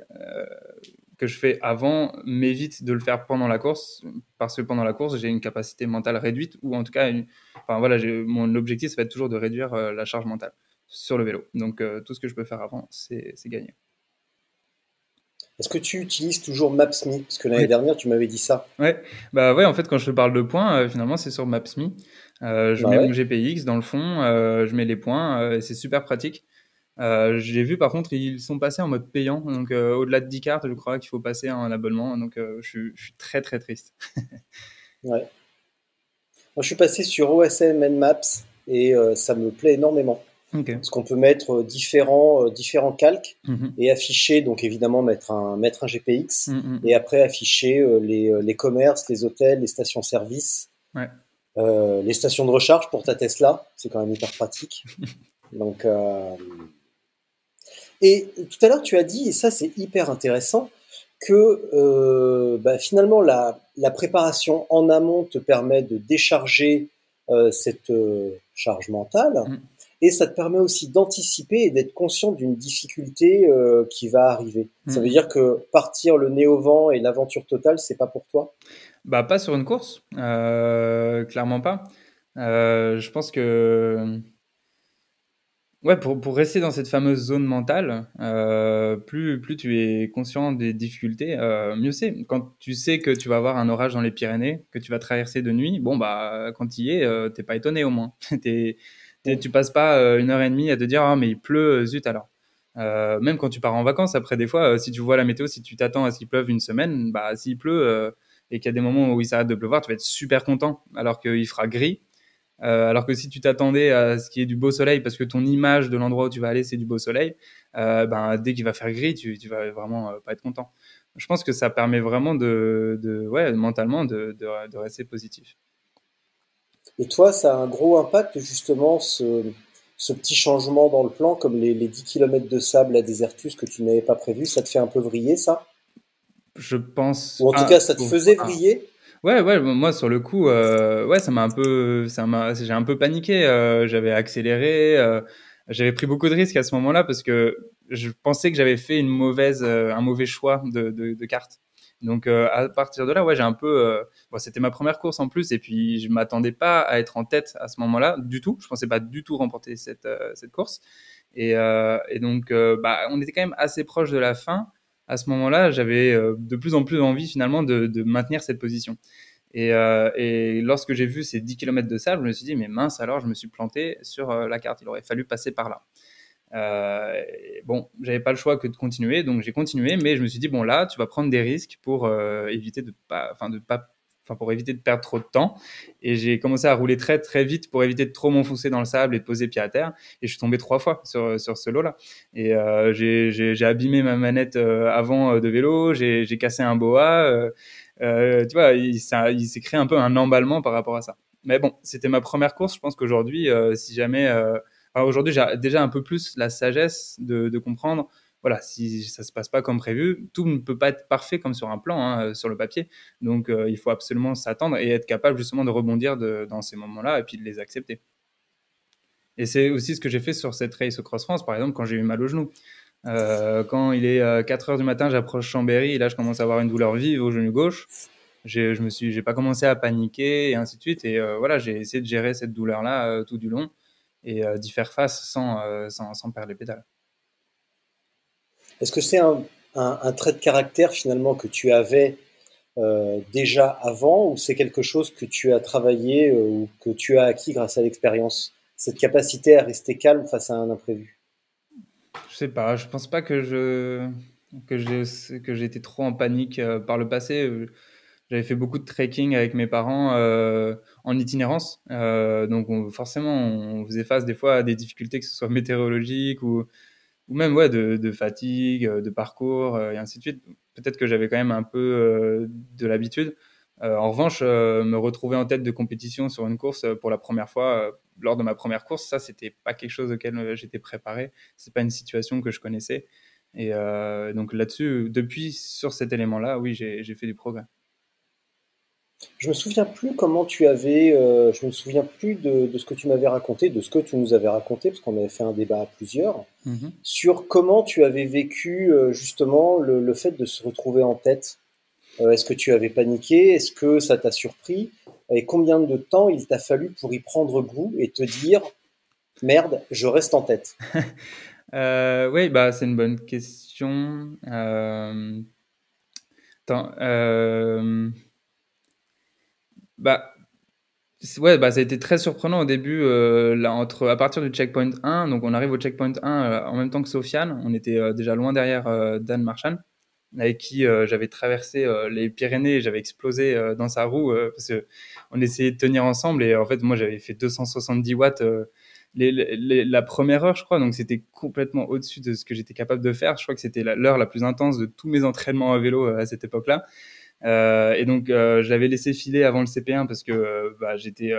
que je fais avant m'évite de le faire pendant la course parce que pendant la course j'ai une capacité mentale réduite ou en tout cas enfin voilà mon objectif ça va être toujours de réduire euh, la charge mentale sur le vélo donc euh, tout ce que je peux faire avant c'est gagner est-ce que tu utilises toujours Maps.me Parce que l'année dernière, tu m'avais dit ça. Ouais, bah ouais, en fait, quand je parle de points, euh, finalement, c'est sur Maps.me. je bah mets mon GPX dans le fond, je mets les points, et c'est super pratique. Euh, j'ai vu par contre, ils sont passés en mode payant. Donc euh, au-delà de 10 cartes, je crois qu'il faut passer un abonnement. Donc euh, je, suis très très triste. ouais. Moi, je suis passé sur OSM Maps et ça me plaît énormément. Parce qu'on peut mettre différents, différents calques mm-hmm. et afficher, donc évidemment mettre un, mettre un GPX mm-hmm. et après afficher les, les, commerces, les hôtels, les stations-service, ouais. les stations de recharge pour ta Tesla. C'est quand même hyper pratique. donc, et tout à l'heure, tu as dit, et ça c'est hyper intéressant, que euh, bah, finalement la, la, préparation en amont te permet de décharger euh, cette euh, charge mentale, mm. et ça te permet aussi d'anticiper et d'être conscient d'une difficulté euh, qui va arriver. Ça mm. veut dire que partir le nez au vent et l'aventure totale, c'est pas pour toi? Bah pas sur une course, clairement pas. je pense que Ouais, pour, pour rester dans cette fameuse zone mentale, euh, plus, plus tu es conscient des difficultés, euh, mieux c'est. Quand tu sais que tu vas avoir un orage dans les Pyrénées, que tu vas traverser de nuit, bon, bah, quand tu y es, euh, t'es pas étonné au moins. t'es, tu passes pas une heure et demie à te dire, ah, mais il pleut, zut alors. même quand tu pars en vacances, après, des fois, si tu vois la météo, si tu t'attends à ce qu'il pleuve une semaine, bah, s'il pleut et qu'il y a des moments où il s'arrête de pleuvoir, tu vas être super content, alors qu'il fera gris euh, alors que si tu t'attendais à ce qu'il y ait du beau soleil, parce que ton image de l'endroit où tu vas aller, c'est du beau soleil, euh, ben, dès qu'il va faire gris, tu, tu vas vraiment euh, pas être content. Je pense que ça permet vraiment de, de ouais, mentalement de, de, rester positif. Et toi, ça a un gros impact justement, ce, ce petit changement dans le plan, comme les, les 10 km de sable à Désertus que tu n'avais pas prévu, ça te fait un peu vriller ça? Je pense. Ou en tout cas, ça te faisait vriller? Ouais, ouais, moi sur le coup, euh, ouais, ça m'a un peu, ça m'a, j'ai un peu paniqué. Euh, j'avais accéléré, euh, j'avais pris beaucoup de risques à ce moment-là parce que je pensais que j'avais fait une mauvaise, un mauvais choix de, de, de carte. Donc à partir de là, ouais, j'ai un peu, bon, c'était ma première course en plus et puis je m'attendais pas à être en tête à ce moment-là du tout. Je pensais pas du tout remporter cette cette course et, et donc bah, on était quand même assez proche de la fin à ce moment-là, j'avais euh, de plus en plus envie finalement de, maintenir cette position. Et, et lorsque j'ai vu ces 10 km de sable, je me suis dit, mais mince, alors je me suis planté sur la carte. Il aurait fallu passer par là. Euh, bon, j'avais pas le choix que de continuer, donc j'ai continué, mais je me suis dit bon là, tu vas prendre des risques pour euh, éviter de pas, pas, pour éviter de perdre trop de temps. Et j'ai commencé à rouler très très vite pour éviter de trop m'enfoncer dans le sable et de poser pied à terre. Et je suis tombé trois fois sur sur ce lot-là. Et euh, j'ai abîmé ma manette euh, avant de vélo, j'ai cassé un boa. tu vois, il s'est créé un peu un emballement par rapport à ça. Mais bon, c'était ma première course. Je pense qu'aujourd'hui, si jamais Aujourd'hui, j'ai déjà un peu plus la sagesse de, comprendre, voilà, si ça se passe pas comme prévu, tout ne peut pas être parfait comme sur un plan, hein, euh, sur le papier. Donc, euh, il faut absolument s'attendre et être capable justement de rebondir dans ces moments-là et puis de les accepter. Et c'est aussi ce que j'ai fait sur cette race au Cross France, par exemple, quand j'ai eu mal au genou. Euh, quand il est 4 heures du matin, j'approche Chambéry et là, je commence à avoir une douleur vive au genou gauche. Je me suis, j'ai pas commencé à paniquer et ainsi de suite. Et voilà, j'ai essayé de gérer cette douleur-là tout du long et d'y faire face sans, sans, sans, perdre les pédales. Est-ce que c'est un, trait de caractère finalement que tu avais euh, déjà avant ou c'est quelque chose que tu as travaillé ou que tu as acquis grâce à l'expérience? Cette capacité à rester calme face à un imprévu? Je sais pas, je pense pas que je que j'ai que été trop en panique par le passé. J'avais fait beaucoup de trekking avec mes parents euh, en itinérance. Euh, donc, forcément, on faisait face des fois à des difficultés, que ce soit météorologiques ou, ou même ouais, de, fatigue, euh, de parcours, euh, et ainsi de suite. Peut-être que j'avais quand même un peu euh, de l'habitude. en revanche, me retrouver en tête de compétition sur une course pour la première fois, lors de ma première course, ça, c'était pas quelque chose auquel j'étais préparé. C'est pas une situation que je connaissais. Et donc là-dessus, depuis, sur cet élément-là, oui, j'ai fait du progrès. Je me souviens plus comment tu avais, euh, je me souviens plus de, ce que tu m'avais raconté, de ce que tu nous avais raconté, parce qu'on avait fait un débat à plusieurs, mhm. sur comment tu avais vécu euh, justement le, fait de se retrouver en tête. Euh, est-ce que tu avais paniqué? Est-ce que ça t'a surpris? Et combien de temps il t'a fallu pour y prendre goût et te dire merde, je reste en tête? Oui, bah c'est une bonne question. Attends. Bah, ouais, bah, ça a été très surprenant au début, euh, là, entre, à partir du checkpoint 1, donc on arrive au checkpoint 1 euh, en même temps que Sofiane, on était euh, déjà loin derrière Dan Marchand, avec qui j'avais traversé les Pyrénées et j'avais explosé dans sa roue, parce qu'on essayait de tenir ensemble et en fait, moi j'avais fait 270 watts. la première heure, je crois, donc c'était complètement au-dessus de ce que j'étais capable de faire. Je crois que c'était l'heure la, plus intense de tous mes entraînements à vélo à cette époque-là. Euh, et donc, euh, je laissé filer avant le CP1 parce que euh, bah, j'étais,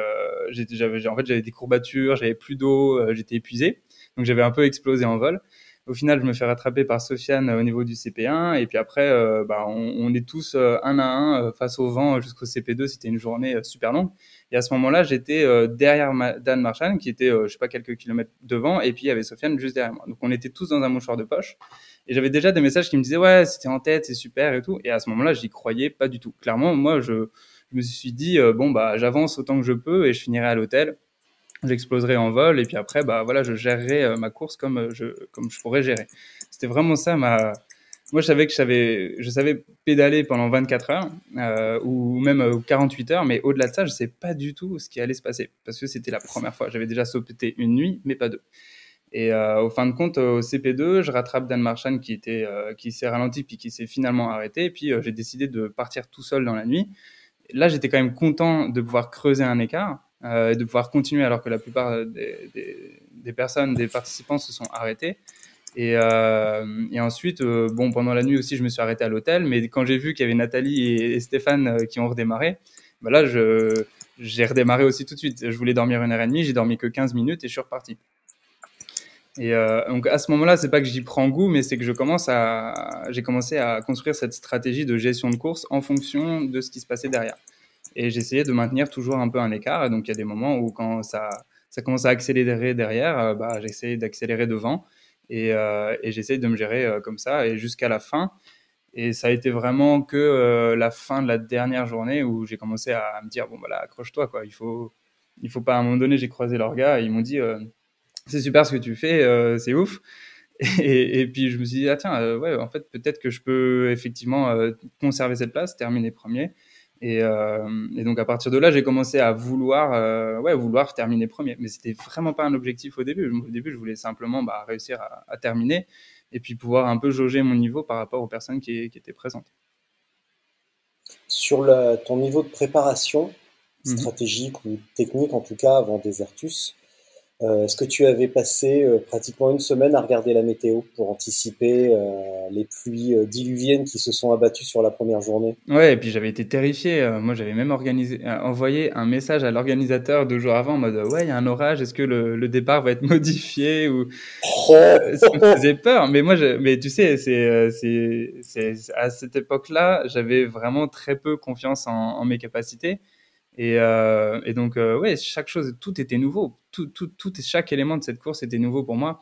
j'avais, en fait, j'avais des courbatures, j'avais plus d'eau, j'étais épuisé. Donc, j'avais un peu explosé en vol. Au final, je me fais rattraper par Sofiane au niveau du CP1. Et puis après, bah, on, on, est tous un à un face au vent jusqu'au CP2. C'était une journée super longue. Et à ce moment-là, j'étais derrière Dan Marchand, qui était, je sais pas, quelques kilomètres devant. Et puis, il y avait Sofiane juste derrière moi. Donc, on était tous dans un mouchoir de poche. Et j'avais déjà des messages qui me disaient ouais, c'était en tête, c'est super et tout. Et à ce moment-là, j'y croyais pas du tout. Clairement, moi, je, je me suis dit euh, bon bah j'avance autant que je peux et je finirai à l'hôtel. J'exploserai en vol et puis après bah voilà, je gérerai euh, ma course comme euh, je comme je pourrais gérer. C'était vraiment ça ma moi, je savais que je savais, je savais pédaler pendant 24 heures ou même 48 heures, mais au-delà de ça, je ne sais pas du tout ce qui allait se passer parce que c'était la première fois. J'avais déjà sauté une nuit, mais pas deux. Et euh, au fin de compte, au CP2, je rattrape Dan Marchand qui, était, euh, qui s'est ralenti puis qui s'est finalement arrêté. Et puis euh, j'ai décidé de partir tout seul dans la nuit. Là, j'étais quand même content de pouvoir creuser un écart et de pouvoir continuer alors que la plupart des, personnes, des participants se sont arrêtés. Et, et ensuite, bon, pendant la nuit aussi, je me suis arrêté à l'hôtel. Mais quand j'ai vu qu'il y avait Nathalie et, Stéphane qui ont redémarré, bah là, j'ai redémarré aussi tout de suite. Je voulais dormir une heure et demie, j'ai dormi que 15 minutes et je suis reparti. Et euh, donc à ce moment-là, c'est pas que j'y prends goût, mais c'est que je commence à, j'ai commencé à construire cette stratégie de gestion de course en fonction de ce qui se passait derrière. Et j'essayais de maintenir toujours un peu un écart. Et donc il y a des moments où quand ça, ça commence à accélérer derrière, euh, bah, j'essaie d'accélérer devant et, euh, et j'essaie de me gérer euh, comme ça et jusqu'à la fin. Et ça a été vraiment que euh, la fin de la dernière journée où j'ai commencé à me dire bon voilà accroche-toi quoi, il faut, il faut pas à un moment donné j'ai croisé leurs gars et ils m'ont dit c'est super ce que tu fais, euh, c'est ouf. Et, puis je me suis dit, ah tiens, euh, ouais, en fait, peut-être que je peux effectivement euh, conserver cette place, terminer premier. Et, donc à partir de là, j'ai commencé à vouloir, ouais, vouloir terminer premier. Mais c'était vraiment pas un objectif au début. Au début, je voulais simplement bah, réussir à, terminer et puis pouvoir un peu jauger mon niveau par rapport aux personnes qui, qui étaient présentes. Sur ton niveau de préparation, mmh stratégique ou technique en tout cas avant Desertus, euh, est-ce que tu avais passé euh, pratiquement une semaine à regarder la météo pour anticiper euh, les pluies diluviennes qui se sont abattues sur la première journée? Ouais, et puis j'avais été terrifié. moi, j'avais même organisé, envoyé un message à l'organisateur deux jours avant en mode Ouais, il y a un orage, est-ce que le, départ va être modifié ou... Oh ça me faisait peur. Mais moi, je... mais tu sais, c'est, c'est, à cette époque-là, j'avais vraiment très peu confiance en, en mes capacités. Et, euh, et donc, euh, ouais, chaque chose, tout était nouveau. Tout, tout, tout, chaque élément de cette course était nouveau pour moi.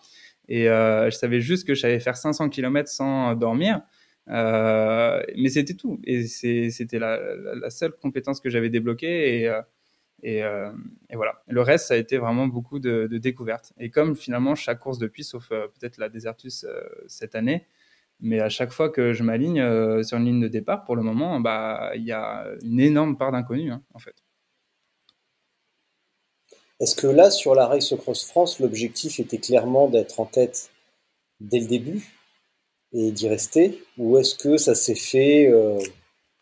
Et euh, je savais juste que j'allais faire 500 km sans dormir. mais c'était tout. Et c'était la, seule compétence que j'avais débloquée. Et, voilà. Le reste, ça a été vraiment beaucoup de découvertes. Et comme finalement, chaque course depuis, sauf peut-être la Desertus cette année, mais à chaque fois que je m'aligne euh, sur une ligne de départ, pour le moment, bah, il y a une énorme part d'inconnu, hein, en fait. Est-ce que là, sur la Race Cross France, l'objectif était clairement d'être en tête dès le début et d'y rester? Ou est-ce que ça s'est fait euh,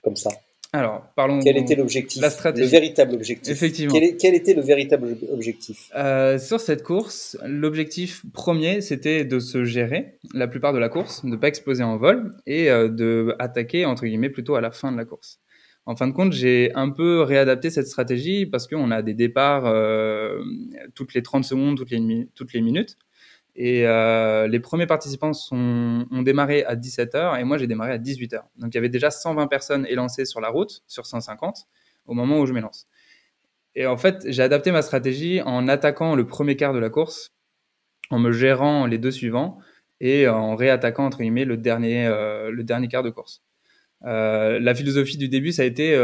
comme ça? Alors, parlons. Quel était l'objectif La stratégie. Le véritable objectif? Effectivement. Quel, était le véritable objectif? Euh, Sur cette course, l'objectif premier, c'était de se gérer la plupart de la course, de ne pas exploser en vol et euh, de attaquer entre guillemets plutôt à la fin de la course. En fin de compte, j'ai un peu réadapté cette stratégie parce qu'on a des départs euh, toutes les 30 secondes, toutes les, toutes les minutes. Et euh, les premiers participants ont démarré à 17h et moi j'ai démarré à 18h. Donc il y avait déjà 120 personnes élancées sur la route, sur 150, au moment où je m'élance. Et en fait, j'ai adapté ma stratégie en attaquant le premier quart de la course, en me gérant les deux suivants et en réattaquant entre guillemets le dernier, euh, le dernier quart de course. Euh, la philosophie du début, ça a été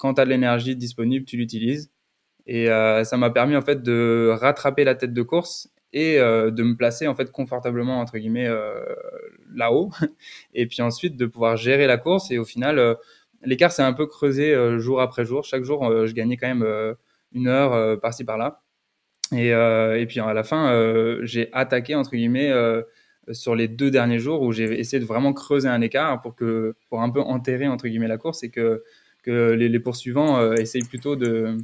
quand tu as de l'énergie disponible, tu l'utilises. Et ça m'a permis en fait de rattraper la tête de course et euh, de me placer en fait confortablement entre guillemets euh, là-haut. Et puis ensuite de pouvoir gérer la course. Et au final euh, l'écart s'est un peu creusé jour après jour. Chaque jour je gagnais quand même une heure par-ci par-là. Et, et, puis à la fin j'ai attaqué entre guillemets sur les deux derniers jours où j'ai essayé de vraiment creuser un écart pour que pour un peu enterrer entre guillemets la course. Et que que les, les poursuivants essayent plutôt de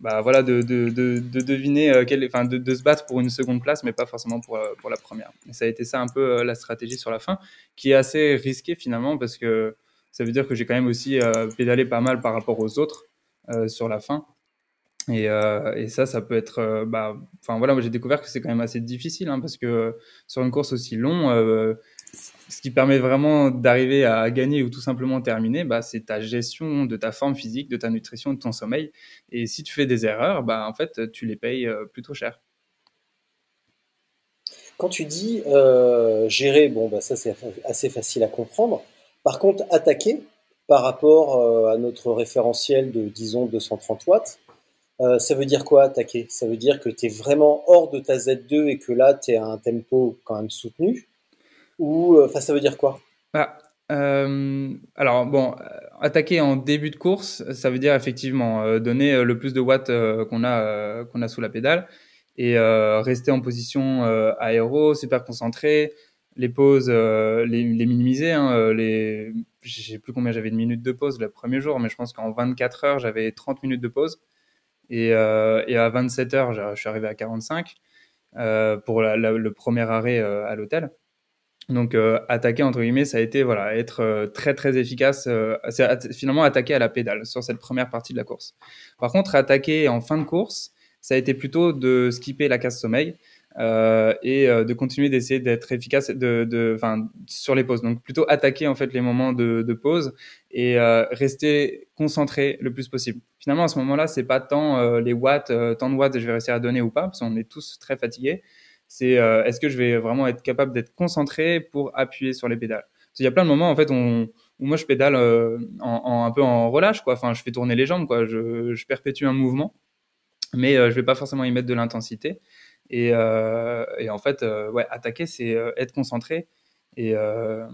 bah, voilà, de, de, de, de deviner, euh, enfin, de, de, se battre pour une seconde place, mais pas forcément pour, euh, pour la première. Ça a été ça un peu euh, la stratégie sur la fin, qui est assez risquée finalement, parce que ça veut dire que j'ai quand même aussi pédalé pas mal par rapport aux autres sur la fin. Et, et, ça, ça peut être. bah, enfin voilà, moi j'ai découvert que c'est quand même assez difficile, hein, parce que sur une course aussi longue, ce qui permet vraiment d'arriver à gagner ou tout simplement terminer, bah, c'est ta gestion de ta forme physique, de ta nutrition, de ton sommeil. Et si tu fais des erreurs, bah, en fait, tu les payes euh, plutôt cher. Quand tu dis euh, gérer, bon, bah, ça c'est assez facile à comprendre. Par contre, attaquer par rapport euh, à notre référentiel de, disons, 230 watts, ça veut dire quoi attaquer? Ça veut dire que tu es vraiment hors de ta Z2 et que là, tu es à un tempo quand même soutenu ou, euh, enfin, ça veut dire quoi? Euh, alors bon, euh, attaquer en début de course, ça veut dire effectivement donner le plus de watts qu'on a qu'on a sous la pédale et rester en position aéro, super concentré, les pauses, les, minimiser. Hein, les, sais plus combien j'avais de minutes de pause le premier jour, mais je pense qu'en 24 heures j'avais 30 minutes de pause et, et à 27 heures je suis arrivé à 45 pour le premier arrêt à l'hôtel. Donc euh, attaquer entre guillemets, ça a été voilà être euh, très très efficace. Euh, c'est finalement attaquer à la pédale sur cette première partie de la course. Par contre, attaquer en fin de course, ça a été plutôt de skipper la casse sommeil et de continuer d'essayer d'être efficace de, de sur les pauses. Donc plutôt attaquer en fait les moments de, de pause et rester concentré le plus possible. Finalement à ce moment-là, c'est pas tant les watts, tant de watts je vais réussir à donner ou pas, parce qu'on est tous très fatigués c'est euh, est-ce que je vais vraiment être capable d'être concentré pour appuyer sur les pédales? Il y a plein de moments en fait où moi je pédale euh, en, un peu en relâche quoi. Enfin, je fais tourner les jambes quoi. Je, perpétue un mouvement, mais euh, je vais pas forcément y mettre de l'intensité. Et, en fait, ouais, attaquer c'est être concentré. Et,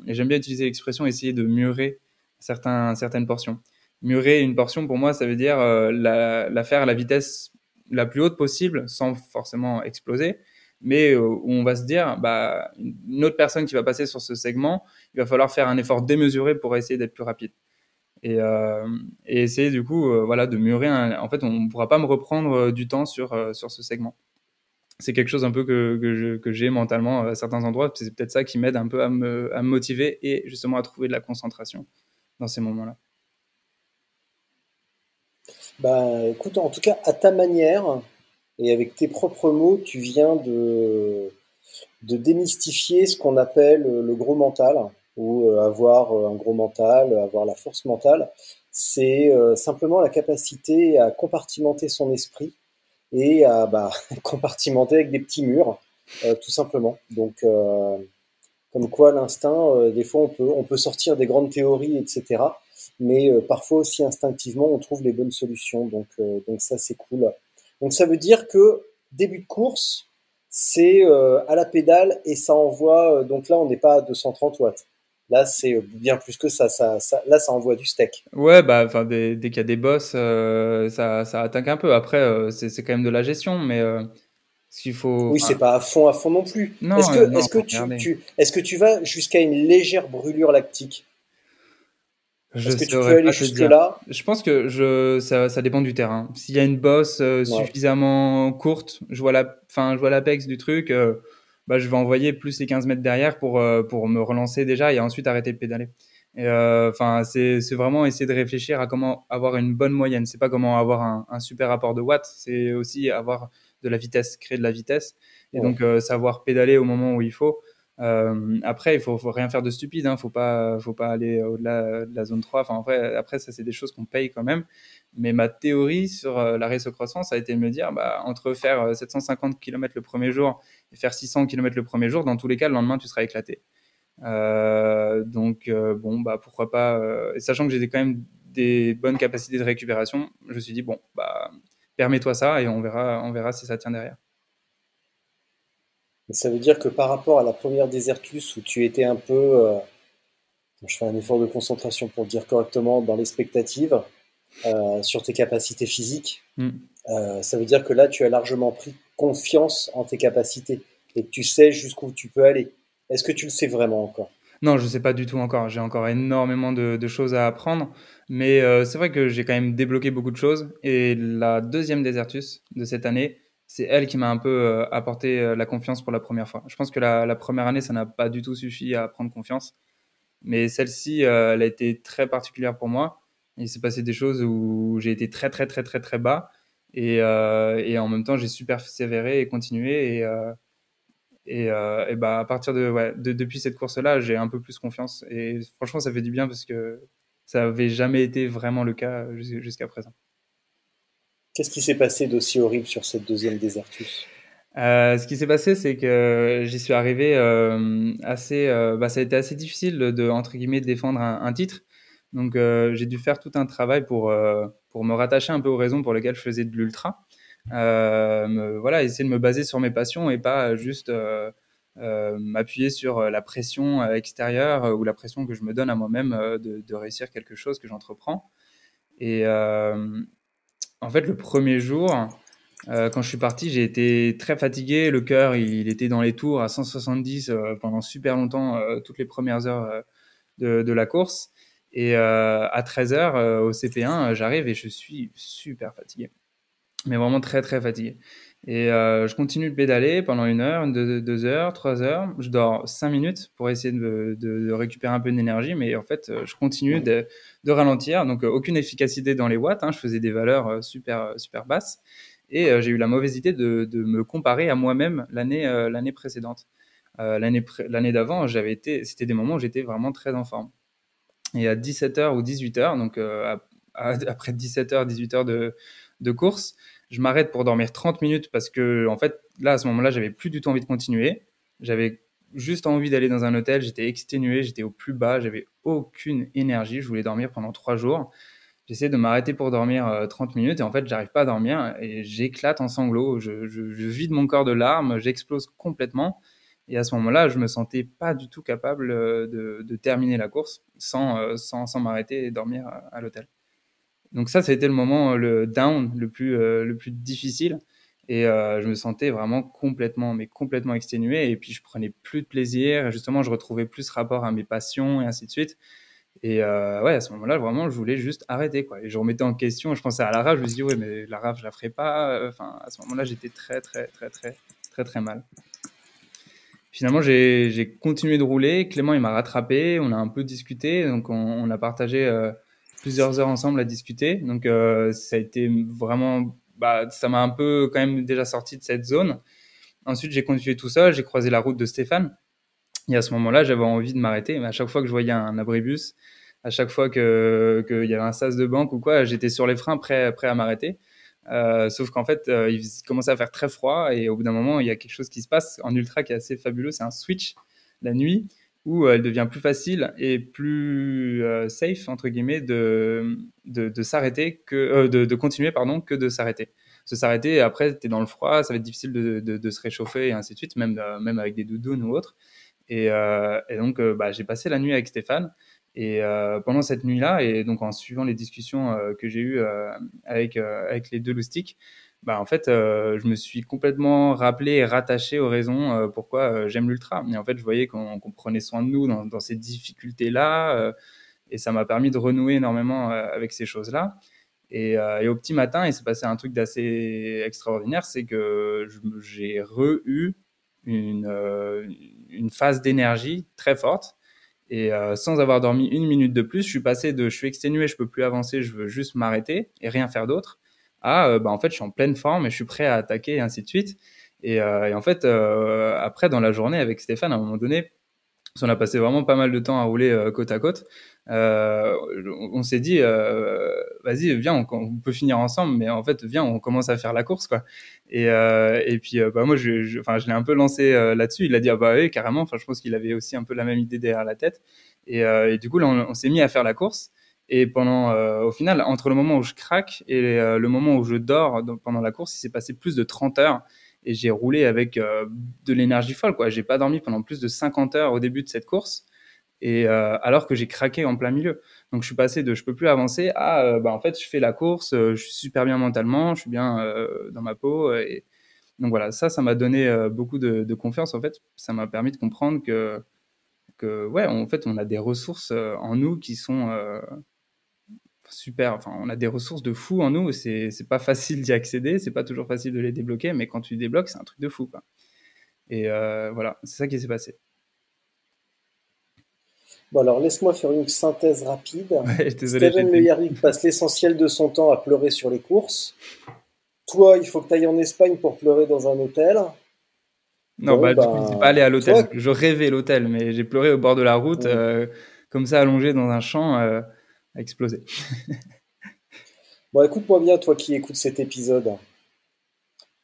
j'aime bien utiliser l'expression essayer de murer certaines portions. murer une portion, pour moi, ça veut dire la, faire à la vitesse la plus haute possible, sans forcément exploser, mais où on va se dire, bah, une autre personne qui va passer sur ce segment, il va falloir faire un effort démesuré pour essayer d'être plus rapide. Et, et, essayer du coup voilà de murer en fait on ne pourra pas me reprendre du temps sur sur ce segment c'est quelque chose un peu que, que, j'ai mentalement à certains endroits. C'est peut-être ça qui m'aide un peu à me, à me, motiver et justement à trouver de la concentration dans ces moments-là. Bah, écoute, en tout cas, à ta manière et avec tes propres mots, tu viens de, de démystifier ce qu'on appelle le gros mental ou euh, avoir un gros mental, avoir la force mentale. C'est euh, simplement la capacité à compartimenter son esprit et à bah, compartimenter avec des petits murs, euh, tout simplement. Donc, euh, comme quoi l'instinct, euh, des fois on peut, on peut sortir des grandes théories, etc. Mais parfois aussi instinctivement, on trouve les bonnes solutions. Donc, donc ça, c'est cool. Donc ça veut dire que début de course, c'est à la pédale et ça envoie. donc là, on n'est pas à 230 watts. Là, c'est bien plus que ça. Ça, Là, ça envoie du steak. Ouais, bah, enfin, dès, qu'il y a des boss, euh, ça, ça attaque un peu. Après, euh, c'est quand même de la gestion, mais euh, s'il faut. Oui, c'est pas à fond, à fond non plus. Est-ce que, est-ce que tu, est-ce que tu vas jusqu'à une légère brûlure lactique? Est-ce que tu peux aller jusque là Je pense que je, ça, ça dépend du terrain. S'il y a une bosse suffisamment courte, je vois la, enfin, je vois l'apex du truc bah, je vais envoyer plus les 15 mètres derrière pour, euh, pour me relancer déjà et ensuite arrêter de pédaler. Euh, enfin, c'est vraiment essayer de réfléchir à comment avoir une bonne moyenne. C'est pas comment avoir un, un, super rapport de watts, c'est aussi avoir de la vitesse, créer de la vitesse, et donc euh, savoir pédaler au moment où il faut. Euh, après, il faut, faut rien faire de stupide, hein. faut pas, faut pas aller au-delà de la zone 3. Enfin, après, après ça c'est des choses qu'on paye quand même. Mais ma théorie sur euh, la race croissance a été de me dire, bah, entre faire 750 euh, km le premier jour et faire 600 km le premier jour, dans tous les cas, le lendemain, tu seras éclaté. Euh, donc, bon, bah, pourquoi pas. sachant que j'ai quand même des bonnes capacités de récupération, je me suis dit, bon, bah, permets-toi ça et on verra, on verra si ça tient derrière. Ça veut dire que par rapport à la première Desertus où tu étais un peu, je fais un effort de concentration pour le dire correctement, dans l'expectative, euh, sur tes capacités physiques, mm. euh, ça veut dire que là, tu as largement pris confiance en tes capacités et que tu sais jusqu'où tu peux aller. Est-ce que tu le sais vraiment encore? Non, je ne sais pas du tout encore. J'ai encore énormément de, choses à apprendre. Mais euh, c'est vrai que j'ai quand même débloqué beaucoup de choses. Et la deuxième Desertus de cette année, c'est elle qui m'a un peu apporté la confiance pour la première fois. Je pense que la, première année, ça n'a pas du tout suffi à prendre confiance. Mais celle-ci, elle a été très particulière pour moi. Il s'est passé des choses où j'ai été très, très, très, très, très bas. Et, euh, en même temps, j'ai super sévéré et continué. Et, euh, euh, et, bah, à partir de, ouais, depuis cette course-là, j'ai un peu plus confiance. Et franchement, ça fait du bien parce que ça n'avait jamais été vraiment le cas jusqu'à présent. Qu'est-ce qui s'est passé d'aussi horrible sur cette deuxième Désertus? Euh, ce qui s'est passé, c'est que j'y suis arrivé euh, assez. Euh, bah, ça a été assez difficile de entre guillemets défendre un, titre donc j'ai dû faire tout un travail pour, pour me rattacher un peu aux raisons pour lesquelles je faisais de l'ultra. Voilà, essayer de me baser sur mes passions et pas juste m'appuyer sur la pression extérieure ou la pression que je me donne à moi-même de, réussir quelque chose que j'entreprends. Et en fait, le premier jour, quand je suis parti, j'ai été très fatigué. Le cœur, il, était dans les tours à 170 pendant super longtemps, toutes les premières heures de, de la course. Et euh, à 13h euh, au CP1, j'arrive et je suis super fatigué. Mais vraiment très très fatigué. Et euh, je continue de pédaler pendant une heure, deux, heures, trois heures. Je dors cinq minutes pour essayer de, récupérer un peu d'énergie, mais en fait, je continue de, ralentir. Donc, aucune efficacité dans les watts. Hein. Je faisais des valeurs super, super basses. Et j'ai eu la mauvaise idée de, me comparer à moi-même l'année l'année précédente. l'année d'avant, j'avais été, c'était des moments où j'étais vraiment très en forme. Et à 17h ou 18h, donc euh, après 17h, 18h de, de course, je m'arrête pour dormir 30 minutes parce que, en fait, là, à ce moment-là, j'avais plus du tout envie de continuer. J'avais juste envie d'aller dans un hôtel. J'étais exténué, j'étais au plus bas, j'avais aucune énergie. Je voulais dormir pendant trois jours. J'essaie de m'arrêter pour dormir 30 euh, minutes et en fait, j'arrive pas à dormir et j'éclate en sanglots. Je, vide mon corps de larmes, j'explose complètement. Et à ce moment-là, je me sentais pas du tout capable euh, de, terminer la course sans, euh, sans, sans m'arrêter et dormir à, l'hôtel. Donc ça, ça a été le moment, le down le plus, le plus difficile. Et je me sentais vraiment complètement, mais complètement exténué. Et puis, je prenais plus de plaisir. justement, je retrouvais plus rapport à mes passions et ainsi de suite. Et euh, ouais, à ce moment-là, vraiment, je voulais juste arrêter. Quoi. Et je remettais en question. Je pensais à la rave. Je me suis dit, ouais, mais la rave, je la ferai pas. Enfin, à ce moment-là, j'étais très, très, très, très, très, très mal. Finalement, j'ai continué de rouler. Clément, il m'a rattrapé. On a un peu discuté. Donc, on, a partagé euh, plusieurs heures ensemble à discuter. Donc, euh, ça a été vraiment. Bah, ça m'a un peu quand même déjà sorti de cette zone. Ensuite, j'ai continué tout seul. J'ai croisé la route de Stéphane. Et à ce moment-là, j'avais envie de m'arrêter. Mais à chaque fois que je voyais un abribus, à chaque fois qu'il y avait un sas de banque ou quoi, j'étais sur les freins, prêt, prêt à m'arrêter. Euh, sauf qu'en fait, euh, il commençait à faire très froid et au bout d'un moment, il y a quelque chose qui se passe en ultra qui est assez fabuleux. C'est un switch la nuit où euh, elle devient plus facile et plus safe entre guillemets de, de, s'arrêter que de, de, continuer pardon que de s'arrêter. Se s'arrêter après, tu es dans le froid, ça va être difficile de, de, se réchauffer et ainsi de suite, même même avec des doudounes ou autres. Et, donc, bah, j'ai passé la nuit avec Stéphane. Et euh, pendant cette nuit-là, et donc en suivant les discussions euh, que j'ai eues euh, avec, avec les deux loustiques, bah, en fait, je me suis complètement rappelé et rattaché aux raisons pourquoi j'aime l'ultra. Et en fait, je voyais qu'on prenait soin de nous dans, ces difficultés-là, et ça m'a permis de renouer énormément avec ces choses-là. Et, au petit matin, il s'est passé un truc d'assez extraordinaire, c'est que j'ai re-eu une, phase d'énergie très forte et euh, sans avoir dormi une minute de plus, je suis passé de je suis exténué, je peux plus avancer, je veux juste m'arrêter et rien faire d'autre, à euh, bah, en fait je suis en pleine forme et je suis prêt à attaquer et ainsi de suite. Et, euh, en fait, après dans la journée avec Stéphane, à un moment donné, on a passé vraiment pas mal de temps à rouler euh, côte à côte. Euh, on s'est dit, euh, vas-y, viens, on, peut finir ensemble, mais en fait, viens, on commence à faire la course, quoi. Et, et puis, bah, moi, je, je, l'ai un peu lancé là-dessus. Il a dit, ah bah oui, carrément. Enfin, je pense qu'il avait aussi un peu la même idée derrière la tête. Et, et du coup, là, on, s'est mis à faire la course. Et pendant, au final, entre le moment où je craque et le moment où je dors pendant la course, il s'est passé plus de 30 heures et j'ai roulé avec euh, de l'énergie folle. Quoi. J'ai pas dormi pendant plus de 50 heures au début de cette course, et euh, alors que j'ai craqué en plein milieu. Donc je suis passé de je peux plus avancer à euh, bah, en fait je fais la course, je suis super bien mentalement, je suis bien dans ma peau. Et... Donc voilà, ça, ça m'a donné beaucoup de, confiance en fait. Ça m'a permis de comprendre que que ouais, en fait, on a des ressources en nous qui sont super. Enfin, on a des ressources de fou en nous. C'est, pas facile d'y accéder, c'est pas toujours facile de les débloquer, mais quand tu débloques, c'est un truc de fou. Quoi. Et euh, voilà, c'est ça qui s'est passé. Bon, alors laisse-moi faire une synthèse rapide. Steven Meyer passe l'essentiel de son temps à pleurer sur les courses. Toi, il faut que tu ailles en Espagne pour pleurer dans un hôtel. Non, bah, bah, pas allé à l'hôtel. Je rêvais l'hôtel, mais j'ai pleuré au bord de la route, euh, comme ça, allongé dans un champ. Euh, exploser. bon, écoute-moi bien, toi qui écoutes cet épisode.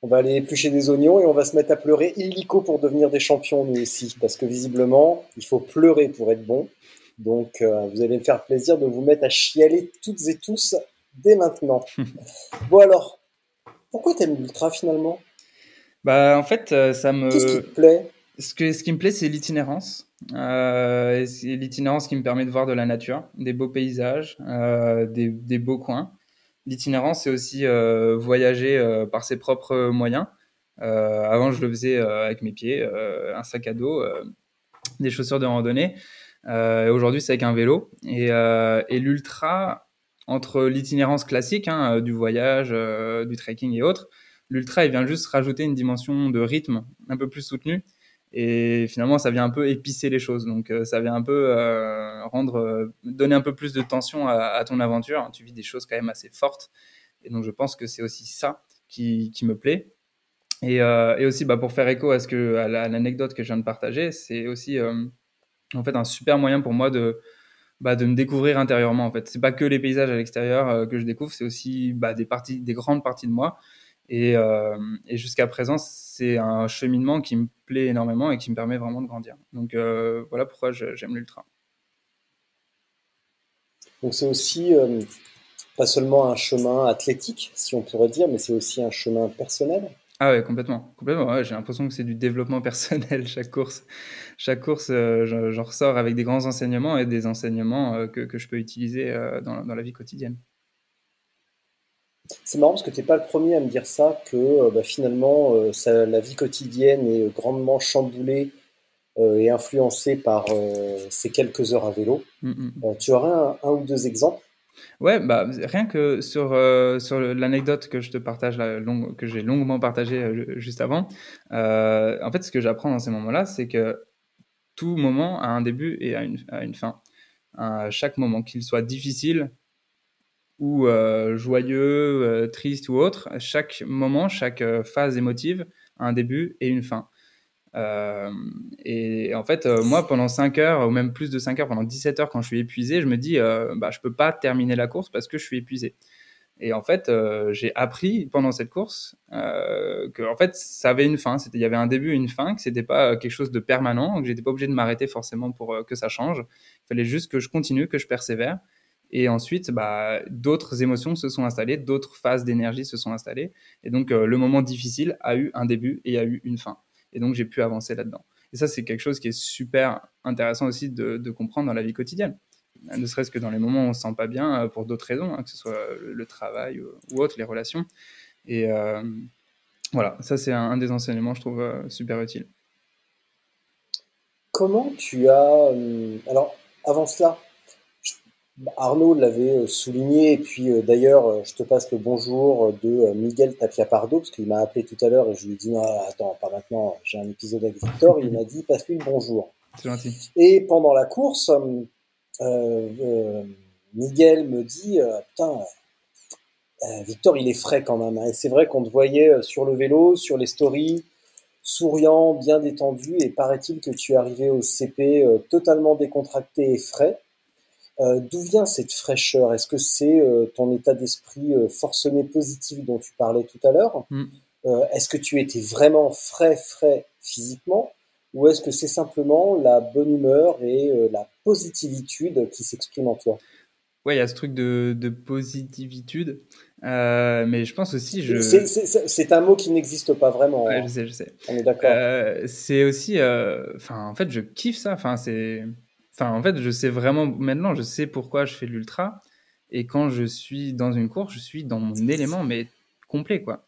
On va aller éplucher des oignons et on va se mettre à pleurer illico pour devenir des champions, nous aussi. Parce que visiblement, il faut pleurer pour être bon. Donc, euh, vous allez me faire plaisir de vous mettre à chialer toutes et tous dès maintenant. bon, alors, pourquoi t'aimes l'ultra finalement? Bah, en fait, euh, ça me. Qu'est-ce qui te plaît? Ce, que, ce qui me plaît, c'est l'itinérance. Euh, c'est l'itinérance qui me permet de voir de la nature, des beaux paysages, euh, des, beaux coins. L'itinérance, c'est aussi euh, voyager par ses propres moyens. Avant, je le faisais avec mes pieds, un sac à dos, des chaussures de randonnée. Aujourd'hui, c'est avec un vélo. Et, et l'ultra, entre l'itinérance classique, hein, du voyage, du trekking et autres, l'ultra, il vient juste rajouter une dimension de rythme un peu plus soutenue et finalement, ça vient un peu épicer les choses. Donc, euh, ça vient un peu euh, rendre, euh, donner un peu plus de tension à, ton aventure. Tu vis des choses quand même assez fortes. Et donc, je pense que c'est aussi ça qui, me plaît. Et, aussi, bah, pour faire écho à, ce que, à l'anecdote que je viens de partager, c'est aussi en fait un super moyen pour moi de, bah, de me découvrir intérieurement. En fait, c'est pas que les paysages à l'extérieur que je découvre, c'est aussi bah, des parties, des grandes parties de moi. Et jusqu'à présent, c'est un cheminement qui me plaît énormément et qui me permet vraiment de grandir. Donc euh, voilà pourquoi j'aime l'ultra. Donc c'est aussi euh, pas seulement un chemin athlétique, si on pourrait dire, mais c'est aussi un chemin personnel. Ah ouais, complètement. complètement J'ai l'impression que c'est du développement personnel chaque course. Chaque course, euh, j'en ressors avec des grands enseignements et des enseignements que, que, je peux utiliser dans, dans, la vie quotidienne. C'est marrant parce que tu n'es pas le premier à me dire ça, que bah, finalement, ça, la vie quotidienne est grandement chamboulée et influencée par ces quelques heures à vélo. Mm, mm. tu aurais un, ou deux exemples? Ouais, bah, rien que sur, euh, sur l'anecdote que je te partage, que j'ai longuement partagée euh, juste avant, euh, en fait, ce que j'apprends dans ces moments-là, c'est que tout moment a un début et a une, a une fin. À chaque moment, qu'il soit difficile ou joyeux, triste ou autre, chaque moment, chaque phase émotive a un début et une fin. Euh, et en fait, euh, moi, pendant 5 heures, ou même plus de 5 heures, pendant 17 heures, quand je suis épuisé, je me dis, euh, bah, je peux pas terminer la course parce que je suis épuisé. Et en fait, j'ai appris pendant cette course que en fait, ça avait une fin. Il y avait un début et une fin, que c'était pas quelque chose de permanent, que j'étais pas obligé de m'arrêter forcément pour que ça change. Il fallait juste que je continue, que je persévère. Et ensuite, bah, d'autres émotions se sont installées, d'autres phases d'énergie se sont installées. Et donc, le moment difficile a eu un début et a eu une fin. Et donc, j'ai pu avancer là-dedans. Et ça, c'est quelque chose qui est super intéressant aussi de, comprendre dans la vie quotidienne. Ne serait-ce que dans les moments où on ne se sent pas bien, euh, pour d'autres raisons, hein, que ce soit le, travail ou, autre, les relations. Et euh, voilà, ça, c'est un, des enseignements, je trouve, euh, super utile. Comment tu as. alors, avant cela, Arnaud l'avait euh, souligné, et puis euh, d'ailleurs, euh, je te passe le bonjour de Miguel Tapia Pardo, parce qu'il m'a appelé tout à l'heure et je lui ai dit non, attends, pas maintenant, j'ai un épisode avec Victor, il m'a dit passe-lui le bonjour. C'est gentil. Et pendant la course, Miguel me dit putain, Victor, il est frais quand même. Hein. Et c'est vrai qu'on te voyait sur le vélo, sur les stories, souriant, bien détendu, et paraît-il que tu es arrivé au CP totalement décontracté et frais. Euh, d'où vient cette fraîcheur? Est-ce que c'est euh, ton état d'esprit euh, forcené positif dont tu parlais tout à l'heure? Mm. Est-ce que tu étais vraiment frais, frais physiquement? Ou est-ce que c'est simplement la bonne humeur et la positivitude qui s'expriment en toi? Ouais, il y a ce truc de, de positivitude. mais je pense aussi. Je... C'est un mot qui n'existe pas vraiment. Ouais, hein. je sais, je sais. On est d'accord. c'est aussi. Enfin, en fait, je kiffe ça. Enfin, c'est Enfin, en fait, je sais vraiment, maintenant, je sais pourquoi je fais l'ultra. Et quand je suis dans une course, je suis dans mon élément, mais complet, quoi.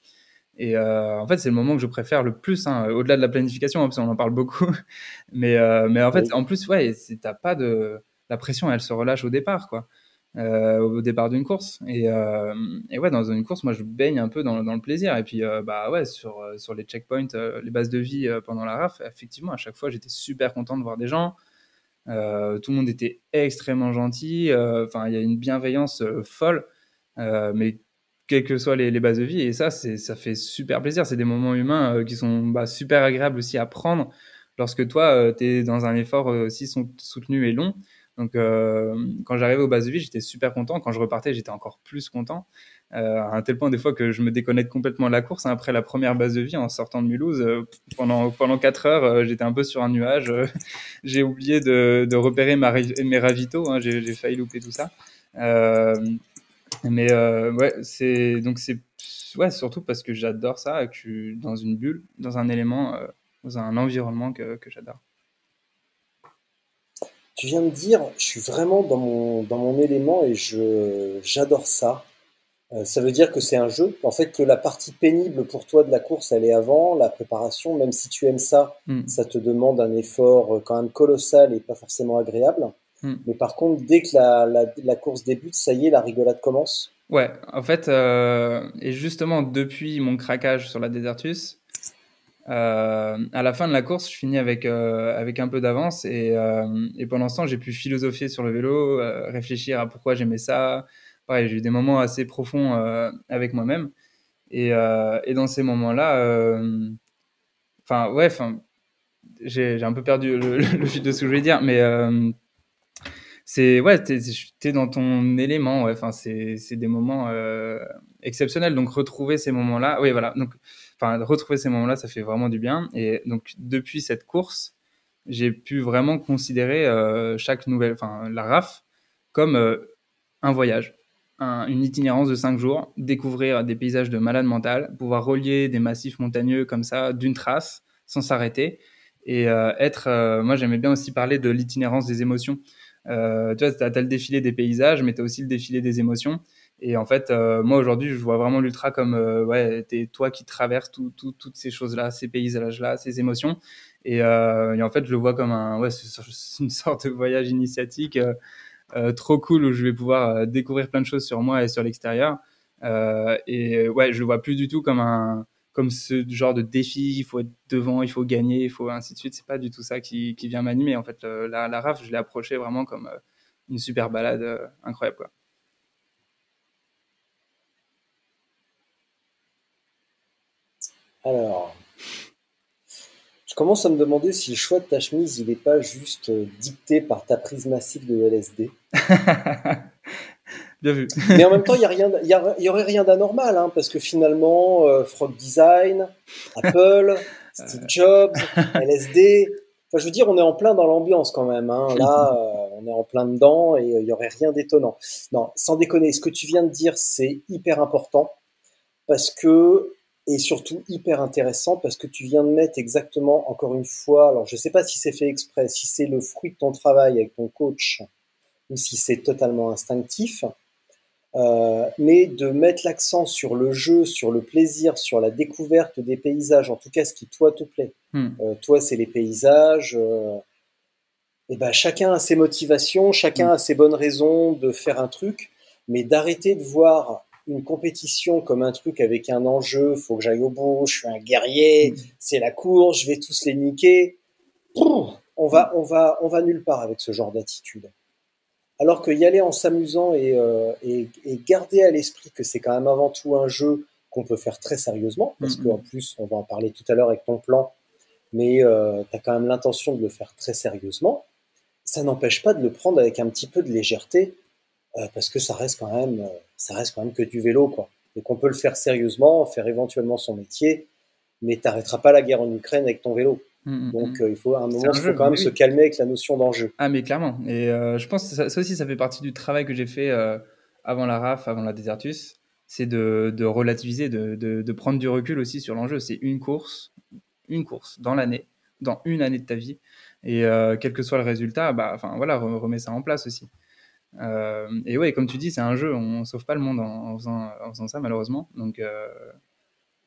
Et euh, en fait, c'est le moment que je préfère le plus, hein, au-delà de la planification, hein, parce qu'on en parle beaucoup. mais, euh, mais en fait, en plus, ouais, t'as pas de. La pression, elle se relâche au départ, quoi. Euh, au départ d'une course. Et, et, ouais, dans une course, moi, je baigne un peu dans, dans le plaisir. Et puis, bah ouais, sur, sur les checkpoints, les bases de vie pendant la RAF, effectivement, à chaque fois, j'étais super content de voir des gens. Euh, tout le monde était extrêmement gentil. Euh, enfin, il y a une bienveillance euh, folle, mais quelles que soient les, bases de vie. Et ça, ça fait super plaisir. C'est des moments humains qui sont bah, super agréables aussi à prendre lorsque toi, tu es dans un effort aussi soutenu et long. Donc, quand j'arrivais aux bases de vie, j'étais super content. Quand je repartais, j'étais encore plus content. Euh, à un tel point des fois que je me déconnecte complètement de la course. Hein. Après la première base de vie en sortant de Mulhouse, euh, pendant, pendant 4 heures, euh, j'étais un peu sur un nuage. j'ai oublié de, repérer mes ravitaux, hein. j'ai failli louper tout ça. mais ouais, c'est donc c'est ouais, surtout parce que j'adore ça, que je suis dans une bulle, dans un élément, dans un environnement que, que j'adore. Tu viens de dire, je suis vraiment dans mon, dans mon élément et je, j'adore ça. Euh, ça veut dire que c'est un jeu. En fait, que la partie pénible pour toi de la course, elle est avant, la préparation, même si tu aimes ça, hmm. ça te demande un effort euh, quand même colossal et pas forcément agréable. Hmm. Mais par contre, dès que la, la, course débute, ça y est, la rigolade commence. Ouais, en fait, euh, et justement, depuis mon craquage sur la Desertus, à la fin de la course, je finis avec, avec un peu d'avance et, et pendant ce temps, j'ai pu philosopher sur le vélo, réfléchir à pourquoi j'aimais ça, j'ai eu des moments assez profonds euh, avec moi-même. Et, euh, et, dans ces moments-là, euh, enfin, ouais, enfin, j'ai un peu perdu le, fil de ce que je voulais dire, mais c'est ouais, t'es es dans ton élément. Enfin, c'est des moments exceptionnels. Donc retrouver ces moments-là, oui, voilà. Donc, enfin, retrouver ces moments-là, ça fait vraiment du bien. Et donc depuis cette course, j'ai pu vraiment considérer chaque nouvelle, enfin, la RAF comme un voyage une itinérance de 5 jours, découvrir des paysages de malade mental, pouvoir relier des massifs montagneux comme ça d'une trace sans s'arrêter et euh, être. Euh, moi, j'aimais bien aussi parler de l'itinérance des émotions. Euh, tu vois, tu as, le défilé des paysages, mais tu as aussi le défilé des émotions. Et en fait, moi aujourd'hui, je vois vraiment l'ultra comme ouais, t'es toi qui traverses toutes ces choses-là, ces paysages-là, ces émotions. Et, en fait, je le vois comme un, ouais, une sorte de voyage initiatique trop cool où je vais pouvoir découvrir plein de choses sur moi et sur l'extérieur. et ouais, je le vois plus du tout comme un comme ce genre de défi, il faut être devant, il faut gagner, il faut ainsi de suite. C'est pas du tout ça qui, qui vient m'animer. En fait, la, la RAF, je l'ai approché vraiment comme euh, une super balade euh, incroyable. Alors, je commence à me demander si le choix de ta chemise, il n'est pas juste euh, dicté par ta prise massive de LSD. Mais en même temps, il n'y y, aurait rien d'anormal, hein, parce que finalement, euh, Frog Design, Apple, Steve Jobs, LSD. Enfin, je veux dire, on est en plein dans l'ambiance quand même. Hein. Là, euh, on est en plein dedans et il n'y aurait rien d'étonnant. Non, sans déconner, ce que tu viens de dire, c'est hyper important parce que et surtout hyper intéressant parce que tu viens de mettre exactement, encore une fois, alors je ne sais pas si c'est fait exprès, si c'est le fruit de ton travail avec ton coach ou si c'est totalement instinctif, euh, mais de mettre l'accent sur le jeu, sur le plaisir, sur la découverte des paysages, en tout cas ce qui toi te plaît. Hmm. Euh, toi, c'est les paysages. Euh, et ben chacun a ses motivations, chacun hmm. a ses bonnes raisons de faire un truc, mais d'arrêter de voir une compétition comme un truc avec un enjeu, faut que j'aille au bout, je suis un guerrier, hmm. c'est la course, je vais tous les niquer. On va, on va, on va nulle part avec ce genre d'attitude. Alors que y aller en s'amusant euh, et, garder à l'esprit que c'est quand même avant tout un jeu qu'on peut faire très sérieusement, parce qu'en plus, on va en parler tout à l'heure avec ton plan, mais euh, tu as quand même l'intention de le faire très sérieusement, ça n'empêche pas de le prendre avec un petit peu de légèreté, euh, parce que ça reste quand même, ça reste quand même que du vélo, quoi. Et qu'on peut le faire sérieusement, faire éventuellement son métier, mais t'arrêteras pas la guerre en Ukraine avec ton vélo. Mm, mm, Donc mm. Euh, il faut à un moment, il faut quand même se calmer avec la notion d'enjeu. Ah mais clairement. Et euh, je pense que ça, aussi, ça fait partie du travail que j'ai fait euh, avant la RAF, avant la Desertus, c'est de, de, relativiser, de, de, de, prendre du recul aussi sur l'enjeu. C'est une course, une course dans l'année, dans une année de ta vie, et quel que soit le résultat, bah, enfin voilà, remets ça en place aussi. Et ouais, comme tu dis, c'est un jeu, on sauve pas le monde en, faisant, ça malheureusement. Donc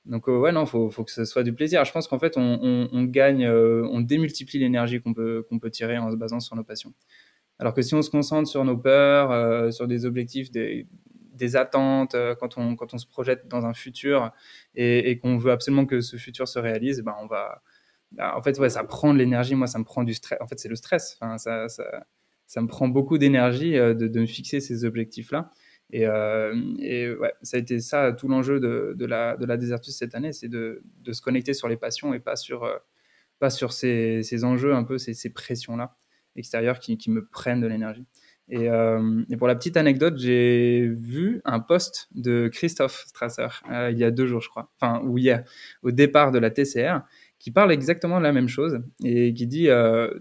donc euh, ouais, non, faut, faut que ce soit du plaisir. Je pense qu'en fait, on, gagne, euh, on démultiplie l'énergie qu'on peut, qu'on peut tirer en se basant sur nos passions. Alors que si on se concentre sur nos peurs, euh, sur des objectifs, des, des attentes, quand, on, quand on se projette dans un futur et, qu'on veut absolument que ce futur se réalise, ben on va, ben, en fait, ouais, ça prend de l'énergie. Moi, ça me prend du stress. En fait, c'est le stress. Enfin, ça, ça, me prend beaucoup d'énergie de, de me fixer ces objectifs-là. Et, euh, et, ouais, ça a été ça tout l'enjeu de, de, la, de la Desertus cette année, c'est de, de, se connecter sur les passions et pas sur, euh, pas sur ces, ces, enjeux, un peu ces, ces pressions-là extérieures qui, qui, me prennent de l'énergie. Et, euh, et, pour la petite anecdote, j'ai vu un post de Christophe Strasser il y a deux jours, je crois, enfin, ou hier, au départ de la TCR, qui parle exactement de la même chose et qui dit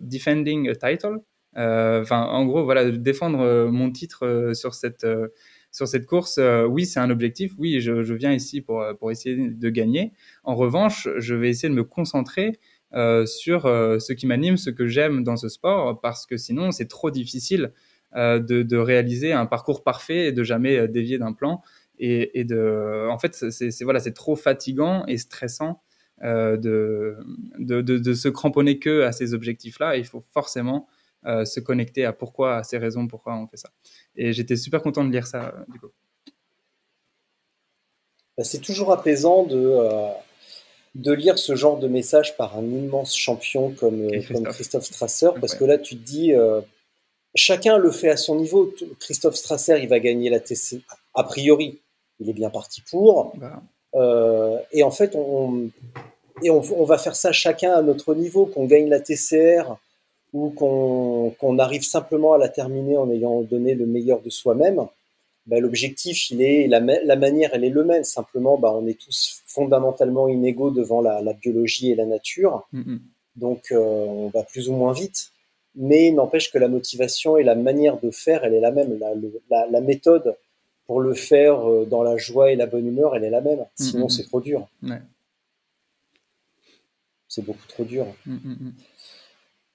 Defending a title. Enfin, en gros, voilà, défendre mon titre sur cette sur cette course, euh, oui, c'est un objectif. Oui, je, viens ici pour, euh, pour essayer de gagner. En revanche, je vais essayer de me concentrer euh, sur ce qui m'anime, ce que j'aime dans ce sport, parce que sinon, c'est trop difficile de, réaliser un parcours parfait et de jamais dévier d'un plan. Et, de, en fait, c'est voilà, c'est trop fatigant et stressant de, de, de, se cramponner que à ces objectifs-là. Il faut forcément se connecter à pourquoi, à ces raisons, pourquoi on fait ça. Et j'étais super content de lire ça, du coup. Bah, c'est toujours apaisant de, euh, de lire ce genre de message par un immense champion comme, Christophe, comme Christophe Strasser, parce que là, tu te dis, euh, chacun le fait à son niveau. Christophe Strasser, il va gagner la TC, a priori, il est bien parti pour. Bah. Euh, et en fait, on, et on, on, va faire ça chacun à notre niveau, qu'on gagne la TCR ou qu'on arrive simplement à la terminer en ayant donné le meilleur de soi-même, bah, l'objectif, il est la, la, manière, elle est le même. Simplement, bah, on est tous fondamentalement inégaux devant la, la biologie et la nature. Mm-hmm. Donc, euh, on va plus ou moins vite. Mais n'empêche que la motivation et la manière de faire, elle est la même. La, la méthode pour le faire euh, dans la joie et la bonne humeur, elle est la même. Sinon, mm-hmm. c'est trop dur. C'est beaucoup trop dur. Mm-hmm.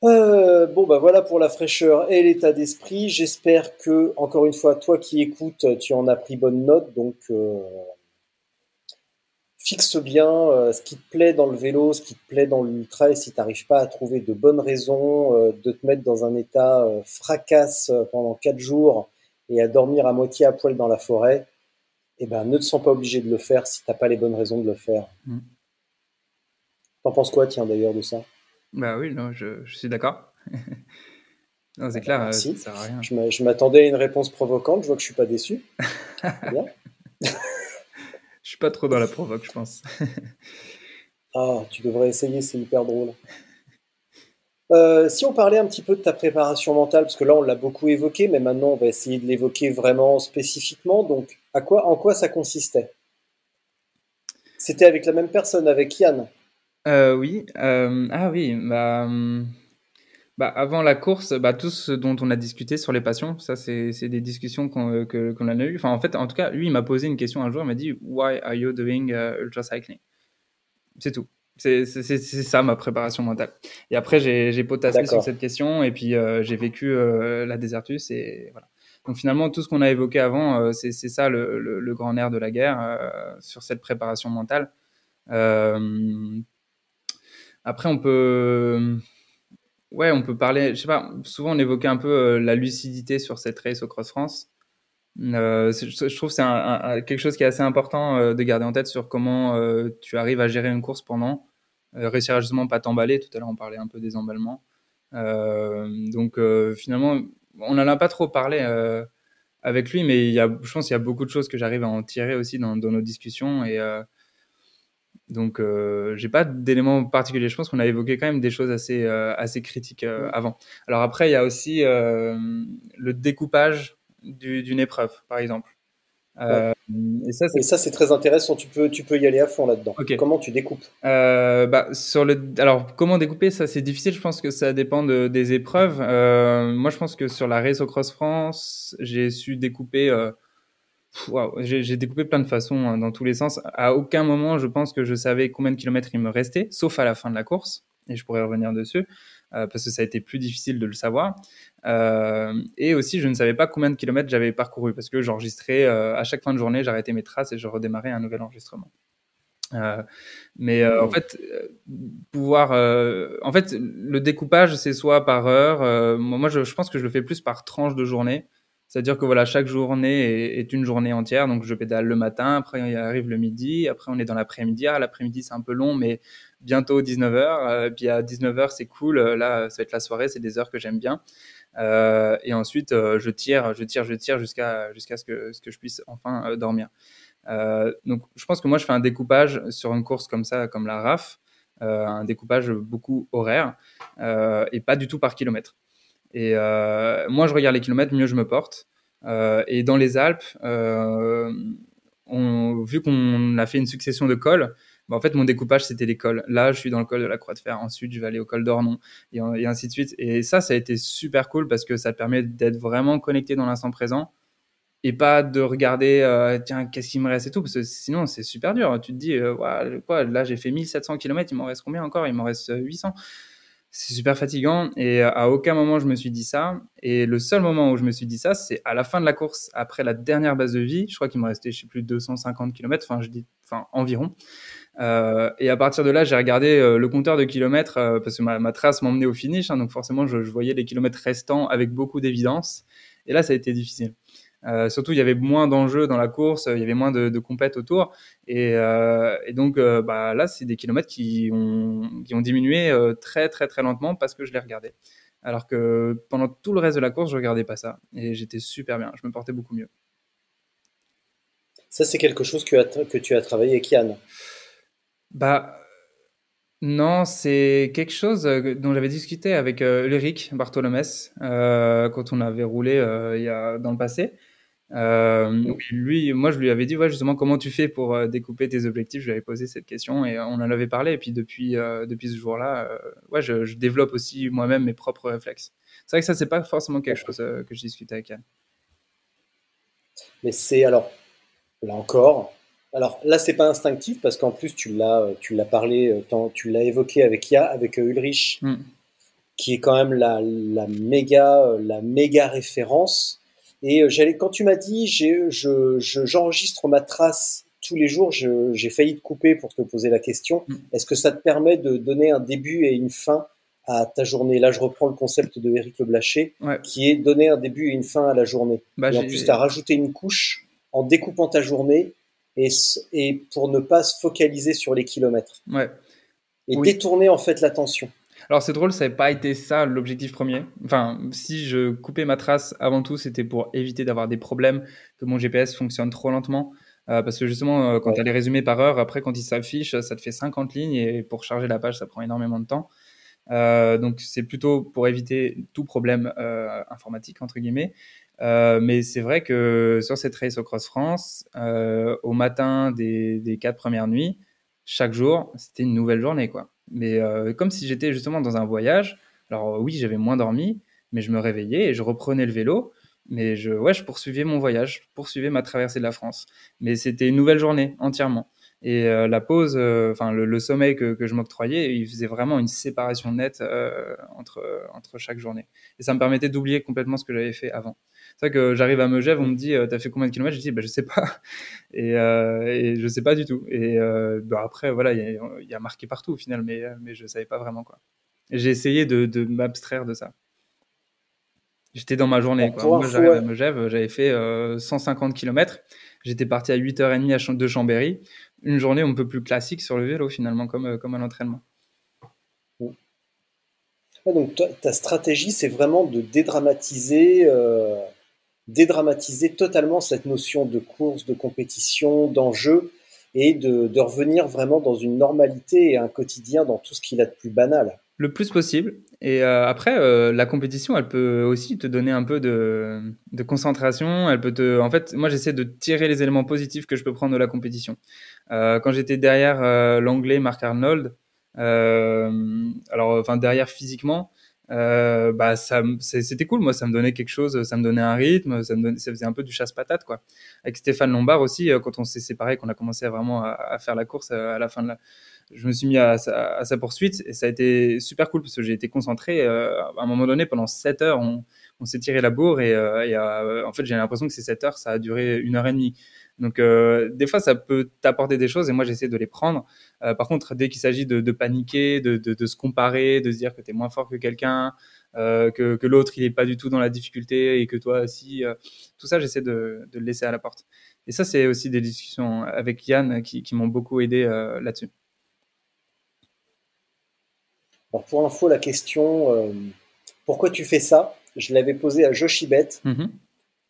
Euh, bon, bah voilà pour la fraîcheur et l'état d'esprit. J'espère que, encore une fois, toi qui écoutes, tu en as pris bonne note. Donc, euh, fixe bien euh, ce qui te plaît dans le vélo, ce qui te plaît dans l'ultra. Et si tu n'arrives pas à trouver de bonnes raisons de te mettre dans un état fracasse pendant 4 jours et à dormir à moitié à poil dans la forêt, eh ben, ne te sens pas obligé de le faire si tu n'as pas les bonnes raisons de le faire. Mm. T'en penses quoi, tiens, d'ailleurs, de ça? Bah oui, non, je, je suis d'accord. non, c'est clair, ça sert à rien. Je m'attendais à une réponse provocante, je vois que je suis pas déçu. bien. je suis pas trop dans la provoque, je pense. ah, tu devrais essayer, c'est hyper drôle. Euh, si on parlait un petit peu de ta préparation mentale, parce que là on l'a beaucoup évoqué, mais maintenant on va essayer de l'évoquer vraiment spécifiquement. Donc, à quoi, en quoi ça consistait? C'était avec la même personne, avec Yann? Euh, oui, euh, ah oui, bah, hum, bah, avant la course, bah, tout ce dont on a discuté sur les passions, ça c'est c'est des discussions qu'on euh, que qu'on a eues. Enfin, en fait, en tout cas, lui, il m'a posé une question un jour, il m'a dit: «Why are you doing, ultra cycling?» C'est tout. C'est c'est c'est ça ma préparation mentale et après j'ai j'ai potassé sur cette question et puis, j'ai vécu, la Désertus et voilà. Donc finalement, tout ce qu'on a évoqué avant, c'est c'est ça le le grand nerf de la guerre, sur cette préparation mentale. Après, on peut, ouais, on peut parler. Je sais pas. Souvent, on évoquait un peu euh, la lucidité sur cette race au Cross France. Euh, je trouve que c'est quelque chose qui est assez important euh, de garder en tête sur comment tu arrives à gérer une course pendant, réussir justement pas t'emballer. Tout à l'heure, on parlait un peu des emballements. donc finalement, on n'en a pas trop parlé avec lui, mais il y a, je pense qu'il y a beaucoup de choses que j'arrive à en tirer aussi dans, dans nos discussions et donc, euh, j'ai pas d'éléments particuliers. Je pense qu'on a évoqué quand même des choses assez, euh, assez critiques euh, avant. Alors après, il y a aussi euh, le découpage d'une épreuve, par exemple. Et ça, c'est très intéressant. Tu peux, tu peux y aller à fond là-dedans. Comment tu découpes? Bah, sur le, alors comment découper? Ça, c'est difficile. Je pense que ça dépend de, des épreuves. moi, je pense que sur la race au Cross France, j'ai su découper j'ai découpé plein de façons hein, dans tous les sens. À aucun moment, je pense que je savais combien de kilomètres il me restait, sauf à la fin de la course. Et je pourrais revenir dessus euh, parce que ça a été plus difficile de le savoir. Euh, et aussi, je ne savais pas combien de kilomètres j'avais parcouru parce que j'enregistrais euh, à chaque fin de journée, j'arrêtais mes traces et je redémarrais un nouvel enregistrement. mais en mmh. fait, pouvoir, en fait, le découpage, c'est soit par heure. moi, je, je, pense que je le fais plus par tranche de journée. C'est-à-dire que voilà, chaque journée est, une journée entière. Donc je pédale le matin, après il arrive le midi, après on est dans l'après-midi. Ah, l'après-midi c'est un peu long, mais bientôt 19h. Euh, puis à 19h c'est cool. Là, ça va être la soirée, c'est des heures que j'aime bien. Euh, et ensuite euh, je tire, je tire, je tire jusqu'à jusqu'à ce que ce que je puisse enfin dormir. donc je pense que moi je fais un découpage sur une course comme ça, comme la RAF, un découpage beaucoup horaire et pas du tout par kilomètre. Et euh, moi, je regarde les kilomètres, mieux je me porte. Euh, et dans les Alpes, euh, vu qu'on a fait une succession de cols, bah, en fait, mon découpage, c'était les cols. Là, je suis dans le col de la Croix de Fer. Ensuite, je vais aller au col d'Ornon et, ainsi de suite. Et ça, ça a été super cool parce que ça permet d'être vraiment connecté dans l'instant présent et pas de regarder, tiens, qu'est-ce qu'il me reste et tout. Parce que sinon, c'est super dur. Tu te dis, quoi, là, j'ai fait 1700 km, il m'en reste combien encore? Il m'en reste 800 c'est super fatigant et à aucun moment je me suis dit ça. Et le seul moment où je me suis dit ça, c'est à la fin de la course, après la dernière base de vie. Je crois qu'il me restait, je sais plus, 250 km, enfin, je dis, enfin, environ. Euh, et à partir de là, j'ai regardé euh, le compteur de kilomètres euh, parce que ma, trace m'emmenait au finish, hein, donc forcément, je, voyais les kilomètres restants avec beaucoup d'évidence. Et là, ça a été difficile. Euh, surtout, il y avait moins d'enjeux dans la course, il y avait moins de, de compètes autour. Et, euh, et donc, euh, bah, là, c'est des kilomètres qui ont, qui ont diminué très, très, très lentement parce que je les regardais. Alors que pendant tout le reste de la course, je regardais pas ça. Et j'étais super bien, je me portais beaucoup mieux. Ça, c'est quelque chose que, que tu as travaillé avec Yann Bah, non, c'est quelque chose dont j'avais discuté avec Ulrich Bartholomès quand on avait roulé il y a, dans le passé. Euh, lui, moi, je lui avais dit, ouais, justement, comment tu fais pour euh, découper tes objectifs? Je lui avais posé cette question et on en avait parlé. Et puis depuis, euh, depuis ce jour-là, ouais, je, développe aussi moi-même mes propres réflexes. C'est vrai que ça, c'est pas forcément quelque chose que je discute avec elle. Mais c'est alors, là encore, alors là, c'est pas instinctif parce qu'en plus, tu l'as, tu l'as parlé, tu l'as évoqué avec Ya, avec Ulrich. Hmm qui est quand même la, la méga, la méga référence. Et j'allais, quand tu m'as dit, je, j'enregistre ma trace tous les jours, j'ai failli te couper pour te poser la question. Mm. Est-ce que ça te permet de donner un début et une fin à ta journée? Là, je reprends le concept de Eric Le Blaché, qui est donner un début et une fin à la journée. Bah, et en plus, tu as rajouté une couche en découpant ta journée et, et pour ne pas se focaliser sur les kilomètres. Ouais. Et détourner en fait l'attention. Alors c'est drôle, ça n'avait pas été ça l'objectif premier. Enfin, si je coupais ma trace avant tout, c'était pour éviter d'avoir des problèmes, que mon GPS fonctionne trop lentement. Euh, parce que justement, euh, quand tu as les résumés par heure, après, quand ils s'affichent, ça te fait 50 lignes et pour charger la page, ça prend énormément de temps. Euh, donc, c'est plutôt pour éviter tout problème informatique, entre guillemets. mais c'est vrai que sur cette race au Cross France, au matin des, des, quatre premières nuits, chaque jour, c'était une nouvelle journée. quoi. Mais comme si j'étais justement dans un voyage. Alors oui, j'avais moins dormi, mais je me réveillais et je reprenais le vélo. Mais je, ouais, je poursuivais mon voyage, je poursuivais ma traversée de la France. Mais c'était une nouvelle journée entièrement. Et euh, la pause, euh, enfin le, sommeil que, que je m'octroyais, il faisait vraiment une séparation nette euh, entre, entre chaque journée. Et ça me permettait d'oublier complètement ce que j'avais fait avant. C'est vrai que j'arrive à Megève, on me dit T'as fait combien de kilomètres? Je dis bah, Je sais pas. Et, et je sais pas du tout. Et bah, après, voilà, il y, y, a marqué partout au final, mais, mais je savais pas vraiment quoi. J'ai essayé de, de m'abstraire de ça. J'étais dans ma journée. Quoi. Moi, j'arrive à Megève, j'avais fait 150 euh, km. J'étais parti à 8h30 de Chambéry. Une journée un peu plus classique sur le vélo, finalement, comme, euh, comme un entraînement. donc, ta stratégie, c'est vraiment de dédramatiser, euh, dédramatiser totalement cette notion de course, de compétition, d'enjeu, et de, revenir vraiment dans une normalité et un quotidien dans tout ce qu'il a de plus banal le plus possible. Et euh, après, euh, la compétition, elle peut aussi te donner un peu de, concentration. Elle peut te, en fait, moi, j'essaie de tirer les éléments positifs que je peux prendre de la compétition. Euh, quand j'étais derrière l'anglais Mark Arnold, alors, enfin, derrière physiquement, bah, ça, c'était cool. Moi, ça me donnait quelque chose, ça me donnait un rythme, ça, me ça faisait un peu du chasse-patate, quoi. Avec Stéphane Lombard aussi, quand on s'est séparés, qu'on a commencé vraiment à, faire la course à la fin de la, je me suis mis à, sa poursuite et ça a été super cool parce que j'ai été concentré. Euh, à un moment donné, pendant 7 heures, on, s'est tiré la bourre et, euh, euh, en fait, j'ai l'impression que ces 7 heures, ça a duré une heure et demie. Donc, des fois, ça peut t'apporter des choses et moi, j'essaie de les prendre. par contre, dès qu'il s'agit de, paniquer, de, se comparer, de se dire que tu es moins fort que quelqu'un, que, l'autre, il n'est pas du tout dans la difficulté et que toi, si, tout ça, j'essaie de, le laisser à la porte. Et ça, c'est aussi des discussions avec Yann qui m'ont beaucoup aidé là-dessus. Alors pour info, la question euh, pourquoi tu fais ça? Je l'avais posée à Joshibet mm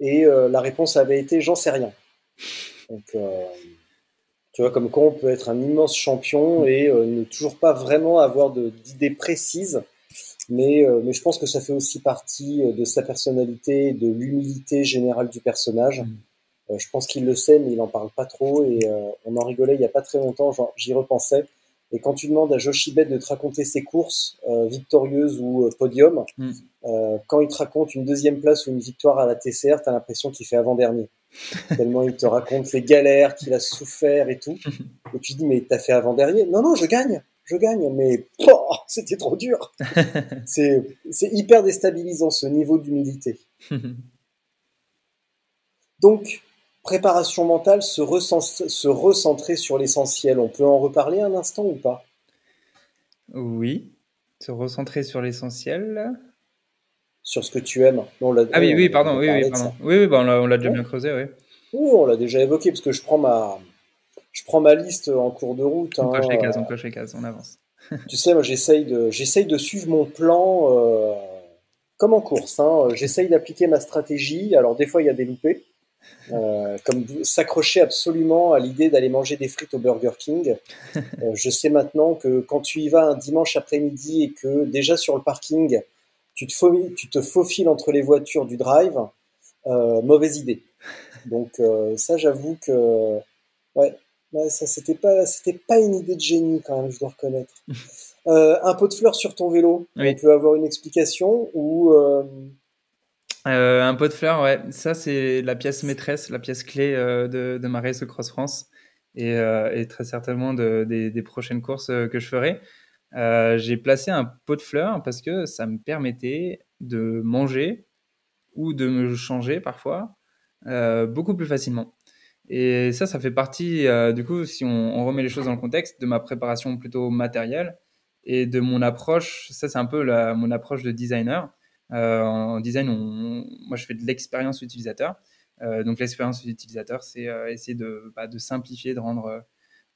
et euh, la réponse avait été j'en sais rien. Donc euh, tu vois comme quoi on peut être un immense champion et ne toujours pas vraiment avoir d'idées précises. Mais, mais je pense que ça fait aussi partie de sa personnalité, de l'humilité générale du personnage. Mm. je pense qu'il le sait, mais il n'en parle pas trop. Et on en rigolait il n'y a pas très longtemps, j'y repensais. Et quand tu demandes à Joshibet de te raconter ses courses euh, victorieuses ou euh, podium, mm. euh, quand il te raconte une deuxième place ou une victoire à la TCR, tu as l'impression qu'il fait avant-dernier. Tellement il te raconte les galères qu'il a souffert et tout. Et tu dis, mais t'as fait avant-dernier Non, non, je gagne, je gagne, mais oh, c'était trop dur. c'est hyper déstabilisant ce niveau d'humilité. Donc, préparation mentale, se, se recentrer sur l'essentiel. On peut en reparler un instant ou pas? Oui, se recentrer sur l'essentiel. Sur ce que tu aimes. ah oui, oui, pardon, oui, oui, pardon. oui, oui, bah, on l'a déjà bien creusé, oui. Oui, on l'a déjà évoqué parce que je prends ma, je prends ma liste en cours de route. On coche les cases, on coche les cases, on avance. tu sais, moi j'essaye de, j'essaye de suivre mon plan euh, comme en course. Hein. J'essaye d'appliquer ma stratégie. Alors des fois il y a des loupés. Euh, comme s'accrocher absolument à l'idée d'aller manger des frites au Burger King. Euh, je sais maintenant que quand tu y vas un dimanche après-midi et que déjà sur le parking, tu te, faufiles, tu te faufiles entre les voitures du drive, euh, mauvaise idée. Donc ça, j'avoue que ouais, ça c'était pas c'était pas une idée de génie quand même, je dois reconnaître. un pot de fleurs sur ton vélo, on peut avoir une explication ou euh, un pot de fleurs, ouais. Ça, c'est la pièce maîtresse, la pièce clé euh, de, de, ma Cross France et, euh, et très certainement de, des, des, prochaines courses que je ferai. J'ai placé un pot de fleurs parce que ça me permettait de manger ou de me changer parfois beaucoup plus facilement. Et ça, ça fait partie, du coup, si on, remet les choses dans le contexte, de ma préparation plutôt matérielle et de mon approche. Ça, c'est un peu mon approche de designer. en design, moi, je fais de l'expérience utilisateur. donc, l'expérience utilisateur, c'est essayer de, bah, de simplifier, de rendre euh,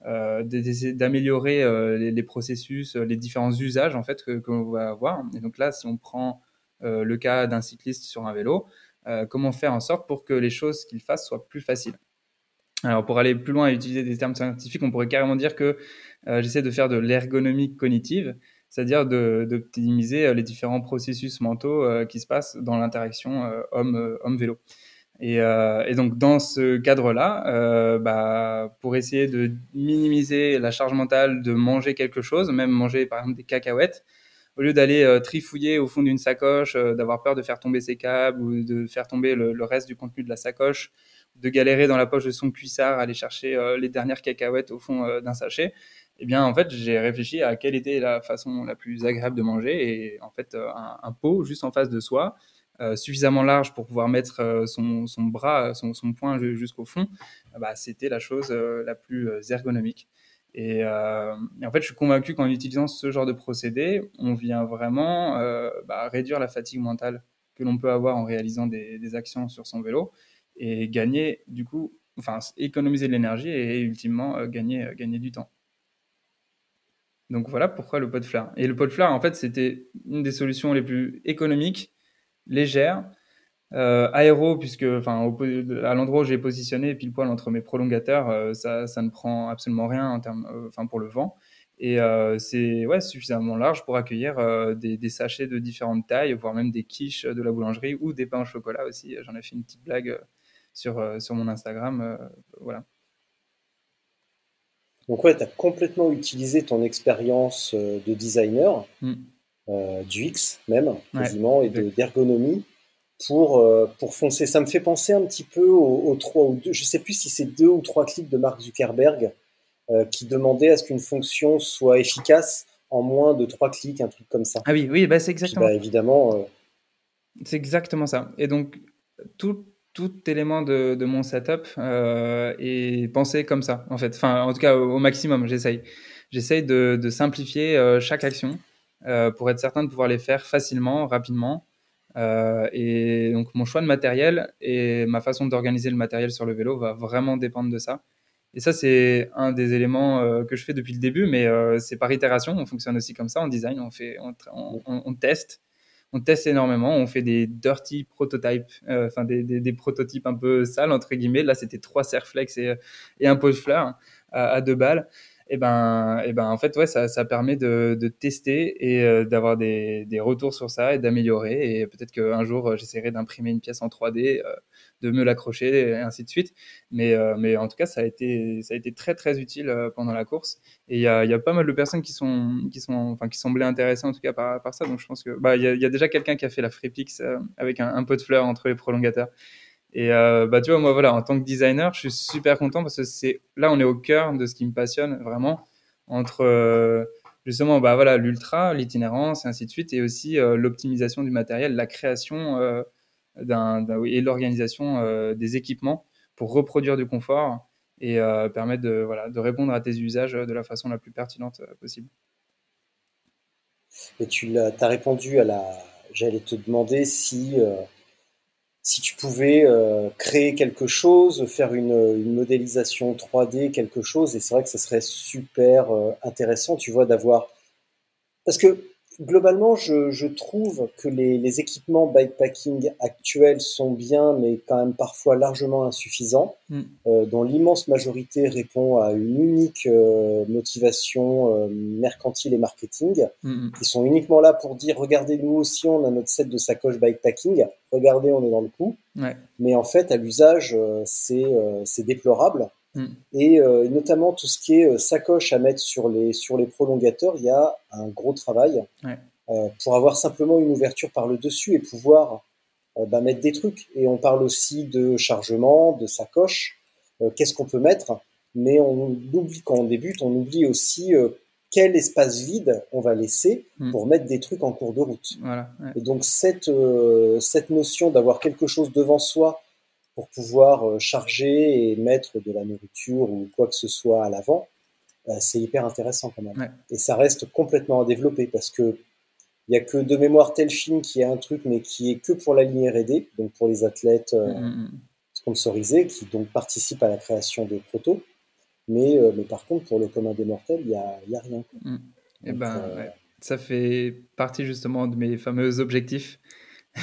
d'améliorer euh, les, processus, euh, les différents usages en fait que, l'on va avoir. Et donc là, si on prend le cas d'un cycliste sur un vélo, comment faire en sorte pour que les choses qu'il fasse soient plus faciles? Alors pour aller plus loin et utiliser des termes scientifiques, on pourrait carrément dire que j'essaie de faire de l'ergonomie cognitive, c'est-à-dire d'optimiser les différents processus mentaux qui se passent dans l'interaction homme-vélo. Euh, et, donc dans ce cadre-là, euh, bah, pour essayer de minimiser la charge mentale de manger quelque chose, même manger par exemple des cacahuètes, au lieu d'aller euh, trifouiller au fond d'une sacoche, d'avoir peur de faire tomber ses câbles ou de faire tomber le, reste du contenu de la sacoche, de galérer dans la poche de son cuissard, aller chercher les dernières cacahuètes au fond d'un sachet, eh bien en fait j'ai réfléchi à quelle était la façon la plus agréable de manger et en fait un, pot juste en face de soi suffisamment large pour pouvoir mettre euh, son, bras, son, son poing jusqu'au fond, bah, c'était la chose euh, la plus ergonomique. Et, en fait, je suis convaincu qu'en utilisant ce genre de procédé, on vient vraiment bah, réduire la fatigue mentale que l'on peut avoir en réalisant des, actions sur son vélo et gagner, du coup, enfin, économiser de l'énergie et, ultimement gagner, gagner du temps. Donc voilà pourquoi le pot de fleurs. Et le pot de fleurs, en fait, c'était une des solutions les plus économiques légère, euh, aéro, puisque enfin, à l'endroit où j'ai positionné, pile poil entre mes prolongateurs, euh, ça, ça, ne prend absolument rien en termes, euh, enfin, pour le vent. Et c'est ouais, suffisamment large pour accueillir des, des, sachets de différentes tailles, voire même des quiches de la boulangerie ou des pains au chocolat aussi. J'en ai fait une petite blague sur, sur mon Instagram. voilà. Donc ouais, tu as complètement utilisé ton expérience de designer. Mm. Euh, du X même, quasiment, et d'ergonomie pour, euh, pour foncer. Ça me fait penser un petit peu aux, trois ou deux, je sais plus si c'est deux ou trois clics de Mark Zuckerberg euh, qui demandait à ce qu'une fonction soit efficace en moins de trois clics, un truc comme ça. Ah oui, oui, bah c'est exactement. Bah, évidemment. C'est exactement ça. Et donc tout, tout élément de, de mon setup est pensé comme ça, en fait. Enfin, en tout cas, au, maximum, j'essaye. J'essaye de, de, simplifier chaque action pour être certain de pouvoir les faire facilement, rapidement. Euh, et donc mon choix de matériel et ma façon d'organiser le matériel sur le vélo va vraiment dépendre de ça. Et ça, c'est un des éléments euh, que je fais depuis le début, mais c'est par itération. On fonctionne aussi comme ça en design. On, fait, on, teste. On teste énormément. On fait des dirty prototypes, enfin des, prototypes un peu sales, entre guillemets. Là, c'était trois serflex et un pot de fleurs à deux balles et ben, et ben en fait ouais ça, ça permet de, de tester et euh, d'avoir des, des, retours sur ça et d'améliorer. Et peut-être qu'un jour euh, j'essaierai d'imprimer une pièce en 3D euh, de me l'accrocher et ainsi de suite. Mais mais en tout cas ça a été ça a été très très utile pendant la course. Et il y a, y a pas mal de personnes qui sont qui sont enfin qui semblaient intéressées en tout cas par, par ça. Donc je pense que bah il y a, déjà quelqu'un qui a fait la Freepix avec un, un de fleurs entre les prolongateurs et euh, bah, tu vois, moi, voilà, en tant que designer, je suis super content parce que c'est là, on est au cœur de ce qui me passionne vraiment entre euh, justement bah, voilà, l'ultra, l'itinérance et ainsi de suite, et aussi euh, l'optimisation du matériel, la création et l'organisation des équipements pour reproduire du confort et permettre de, voilà, de répondre à tes usages de la façon la plus pertinente possible. Et tu as répondu à la. J'allais te demander si si tu pouvais euh, créer quelque chose, faire une, modélisation 3D, quelque chose, et c'est vrai que ce serait super euh, intéressant, tu vois, d'avoir... Parce que globalement, je, je, trouve que les, les, équipements bikepacking actuels sont bien, mais quand même parfois largement insuffisants, mm. euh, dont l'immense majorité répond à une unique euh, motivation euh, mercantile et marketing, mm, mm. qui sont uniquement là pour dire regardez nous aussi on a notre set de sacoche bikepacking, regardez on est dans le coup, ouais. mais en fait à l'usage c'est c'est déplorable. Et notamment tout ce qui est sacoche à mettre sur les, sur les prolongateurs, il y a un gros travail euh, pour avoir simplement une ouverture par le dessus et pouvoir euh, bah, mettre des trucs. Et on parle aussi de chargement, de sacoche, euh, qu'est-ce qu'on peut mettre, mais on oublie quand on débute, on oublie aussi quel espace vide on va laisser Mm. pour mettre des trucs en cours de route. Voilà. ouais. Et donc cette, euh, cette notion d'avoir quelque chose devant soi pour pouvoir euh, charger et mettre de la nourriture ou quoi que ce soit à l'avant, euh, c'est hyper intéressant quand même. Ouais. Et ça reste complètement à développer parce que il y a que de mémoire Telfin qui a un truc mais qui est que pour la ligne R&D, donc pour les athlètes euh, Mm, mm, mm. sponsorisés qui donc participent à la création des protos. Mais, euh, mais par contre, pour le commun des mortels, il n'y a, y a rien. quoi. Eh Donc, ben, euh, ouais. Ça fait partie justement de mes fameux objectifs.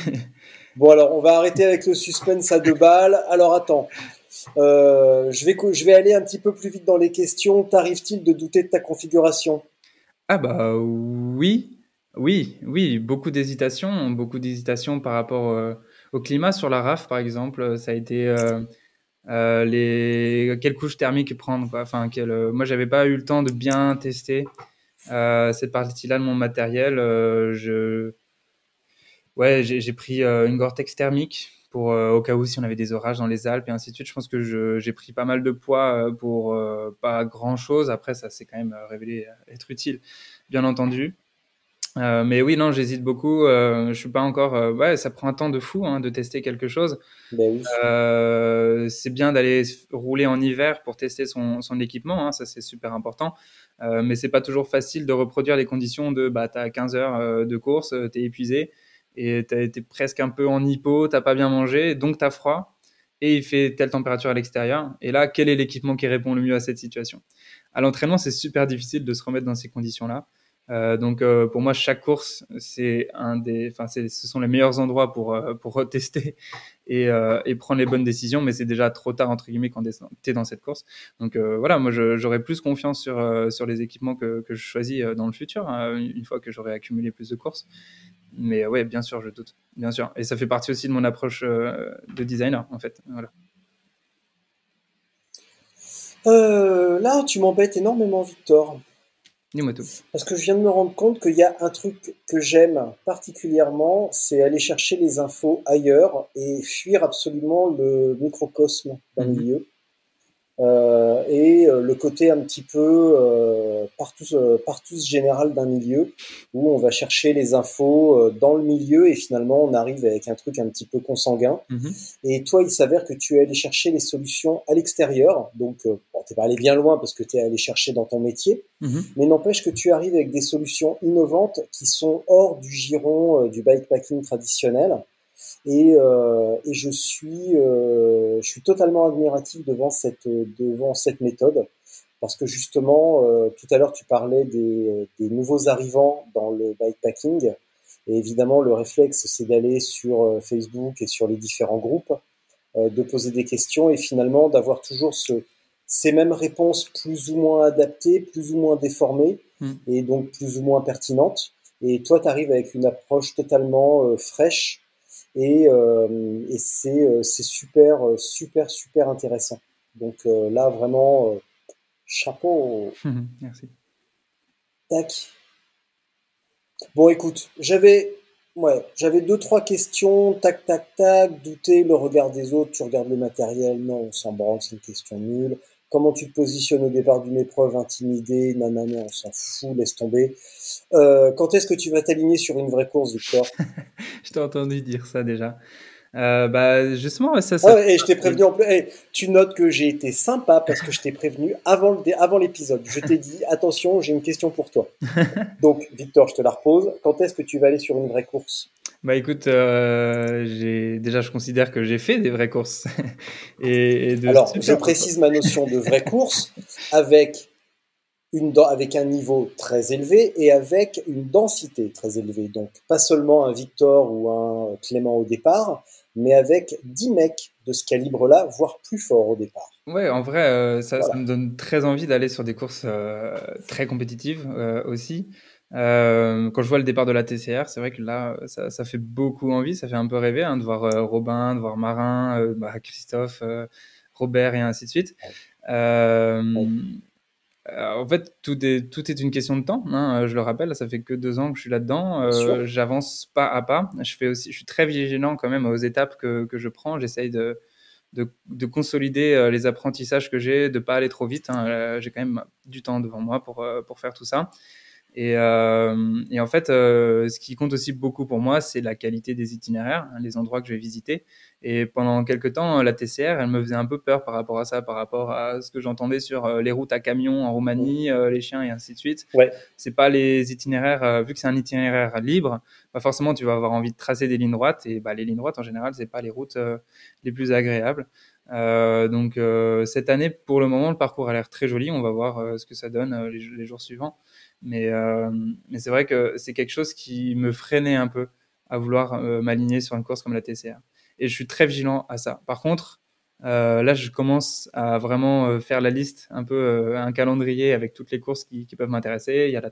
Bon, alors, on va arrêter avec le suspense à deux balles. Alors, attends. Euh, je, vais, aller un petit peu plus vite dans les questions. T'arrive-t-il de douter de ta configuration? Ah bah oui, oui, oui, beaucoup d'hésitations, beaucoup d'hésitations par rapport euh, au climat sur la RAF par exemple. Ça a été euh, les quelle couche thermique prendre quoi. Enfin, euh, moi j'avais pas eu le temps de bien tester cette partie-là de mon matériel. Je ouais, j'ai pris euh, une Gore-Tex thermique pour euh, au cas où si on avait des orages dans les Alpes et ainsi de suite. Je pense que j'ai pris pas mal de poids euh, pour pas grand-chose. Après, ça s'est quand même révélé être utile, bien entendu. Euh, mais oui, non, j'hésite beaucoup. Euh, je suis pas encore. euh, ouais, ça prend un temps de fou hein, de tester quelque chose. Ben oui. C'est bien d'aller rouler en hiver pour tester son, son équipement, hein, ça c'est super important. Mais c'est pas toujours facile de reproduire les conditions de bah, tu as 15 heures de course, tu es épuisé et tu été presque un peu en hypo, t'as pas bien mangé, donc tu as froid et il fait telle température à l'extérieur. Et là, quel est l'équipement qui répond le mieux à cette situation? À l'entraînement, c'est super difficile de se remettre dans ces conditions-là. Euh, donc euh, pour moi, chaque course, c'est un des, ce sont les meilleurs endroits pour euh, pour retester et, et prendre les bonnes décisions. Mais c'est déjà trop tard entre guillemets quand tu es dans cette course. Donc voilà, moi j'aurais plus confiance sur sur les équipements que, que je choisis dans le futur hein, une fois que j'aurai accumulé plus de courses. Mais euh, ouais, bien sûr, je doute, bien sûr. Et ça fait partie aussi de mon approche euh, de designer en fait. Voilà. Euh, là, tu m'embêtes énormément, Victor. Dis-moi tout. Parce que je viens de me rendre compte qu'il y a un truc que j'aime particulièrement, c'est aller chercher les infos ailleurs et fuir absolument le microcosme d'un Mhm. milieu. Euh, et euh, le côté un petit peu euh, partout, euh, partout général d'un milieu, où on va chercher les infos euh, dans le milieu et finalement on arrive avec un truc un petit peu consanguin. Mhm. Et toi, il s'avère que tu es allé chercher les solutions à l'extérieur, donc euh, bon, t'es pas allé bien loin parce que tu es allé chercher dans ton métier, Mhm. mais n'empêche que tu arrives avec des solutions innovantes qui sont hors du giron du bikepacking traditionnel. Et, euh, et je suis, euh, je suis totalement admiratif devant cette, devant cette méthode parce que justement, euh, tout à l'heure tu parlais des, des nouveaux arrivants dans le bikepacking. Et évidemment, le réflexe, c'est d'aller sur euh, Facebook et sur les différents groupes, euh, de poser des questions et finalement d'avoir toujours ce, ces mêmes réponses plus ou moins adaptées, plus ou moins déformées Mm. et donc plus ou moins pertinentes. Et toi, tu arrives avec une approche totalement euh, fraîche et, euh, et c'est euh, super, euh, super, super intéressant. Donc là, vraiment, chapeau. Merci. Tac. Bon, écoute, j'avais ouais, j'avais deux, trois questions. Tac, tac, tac. Douter, le regard des autres. Tu regardes le matériel. Non, on s'en branle, c'est une question nulle. Comment tu te positionnes au départ d'une épreuve intimidé Nanana, on s'en fout, laisse tomber. Euh, quand est-ce que tu vas t'aligner sur une vraie course, Victor? Je t'ai entendu dire ça déjà. Euh, bah justement, ça, ça ouais, et je t'ai prévenu en plus. eh, tu notes que j'ai été sympa parce que je t'ai prévenu avant le dé- avant l'épisode. Je t'ai dit attention, j'ai une question pour toi. Donc Victor, je te la repose. Quand est-ce que tu vas aller sur une vraie course? Bah écoute, euh, j'ai déjà je considère que j'ai fait des vraies courses. et, et de Alors, je précise ma notion de vraie course avec une avec un niveau très élevé et avec une densité très élevée. Donc pas seulement un Victor ou un Clément au départ, mais avec 10 mecs de ce calibre-là, voire plus fort au départ. Ouais, en vrai, euh, ça, Voilà. ça me donne très envie d'aller sur des courses euh, très compétitives aussi. Euh, quand je vois le départ de la TCR, c'est vrai que là, ça, ça fait beaucoup envie, ça fait un peu rêver hein, de voir euh, Robin, de voir Marin, euh, bah, Christophe, Robert et ainsi de suite. En fait, tout est, tout est une question de temps. hein, je le rappelle, ça fait que deux ans que je suis là-dedans. J'avance pas à pas. Je fais aussi, je suis très vigilant quand même aux étapes que, que je prends. J'essaye de de, consolider les apprentissages que j'ai, de pas aller trop vite. Hein. j'ai quand même du temps devant moi pour, pour faire tout ça. Et, euh, et, en fait, euh, ce qui compte aussi beaucoup pour moi, c'est la qualité des itinéraires, hein, les endroits que je vais visiter. Et pendant quelques temps, la TCR, elle me faisait un peu peur par rapport à ça, par rapport à ce que j'entendais sur euh, les routes à camion en Roumanie, euh, les chiens et ainsi de suite. Ouais. C'est pas les itinéraires, euh, vu que c'est un itinéraire libre, bah forcément tu vas avoir envie de tracer des lignes droites. Et bah, les lignes droites, en général, c'est pas les routes les plus agréables. donc cette année, pour le moment, le parcours a l'air très joli. On va voir ce que ça donne les, les, jours suivants. Mais, euh, mais c'est vrai que c'est quelque chose qui me freinait un peu à vouloir euh, m'aligner sur une course comme la TCR. Et je suis très vigilant à ça. Par contre, euh, là, je commence à vraiment faire la liste, un peu un calendrier avec toutes les courses qui, peuvent m'intéresser. Il y a la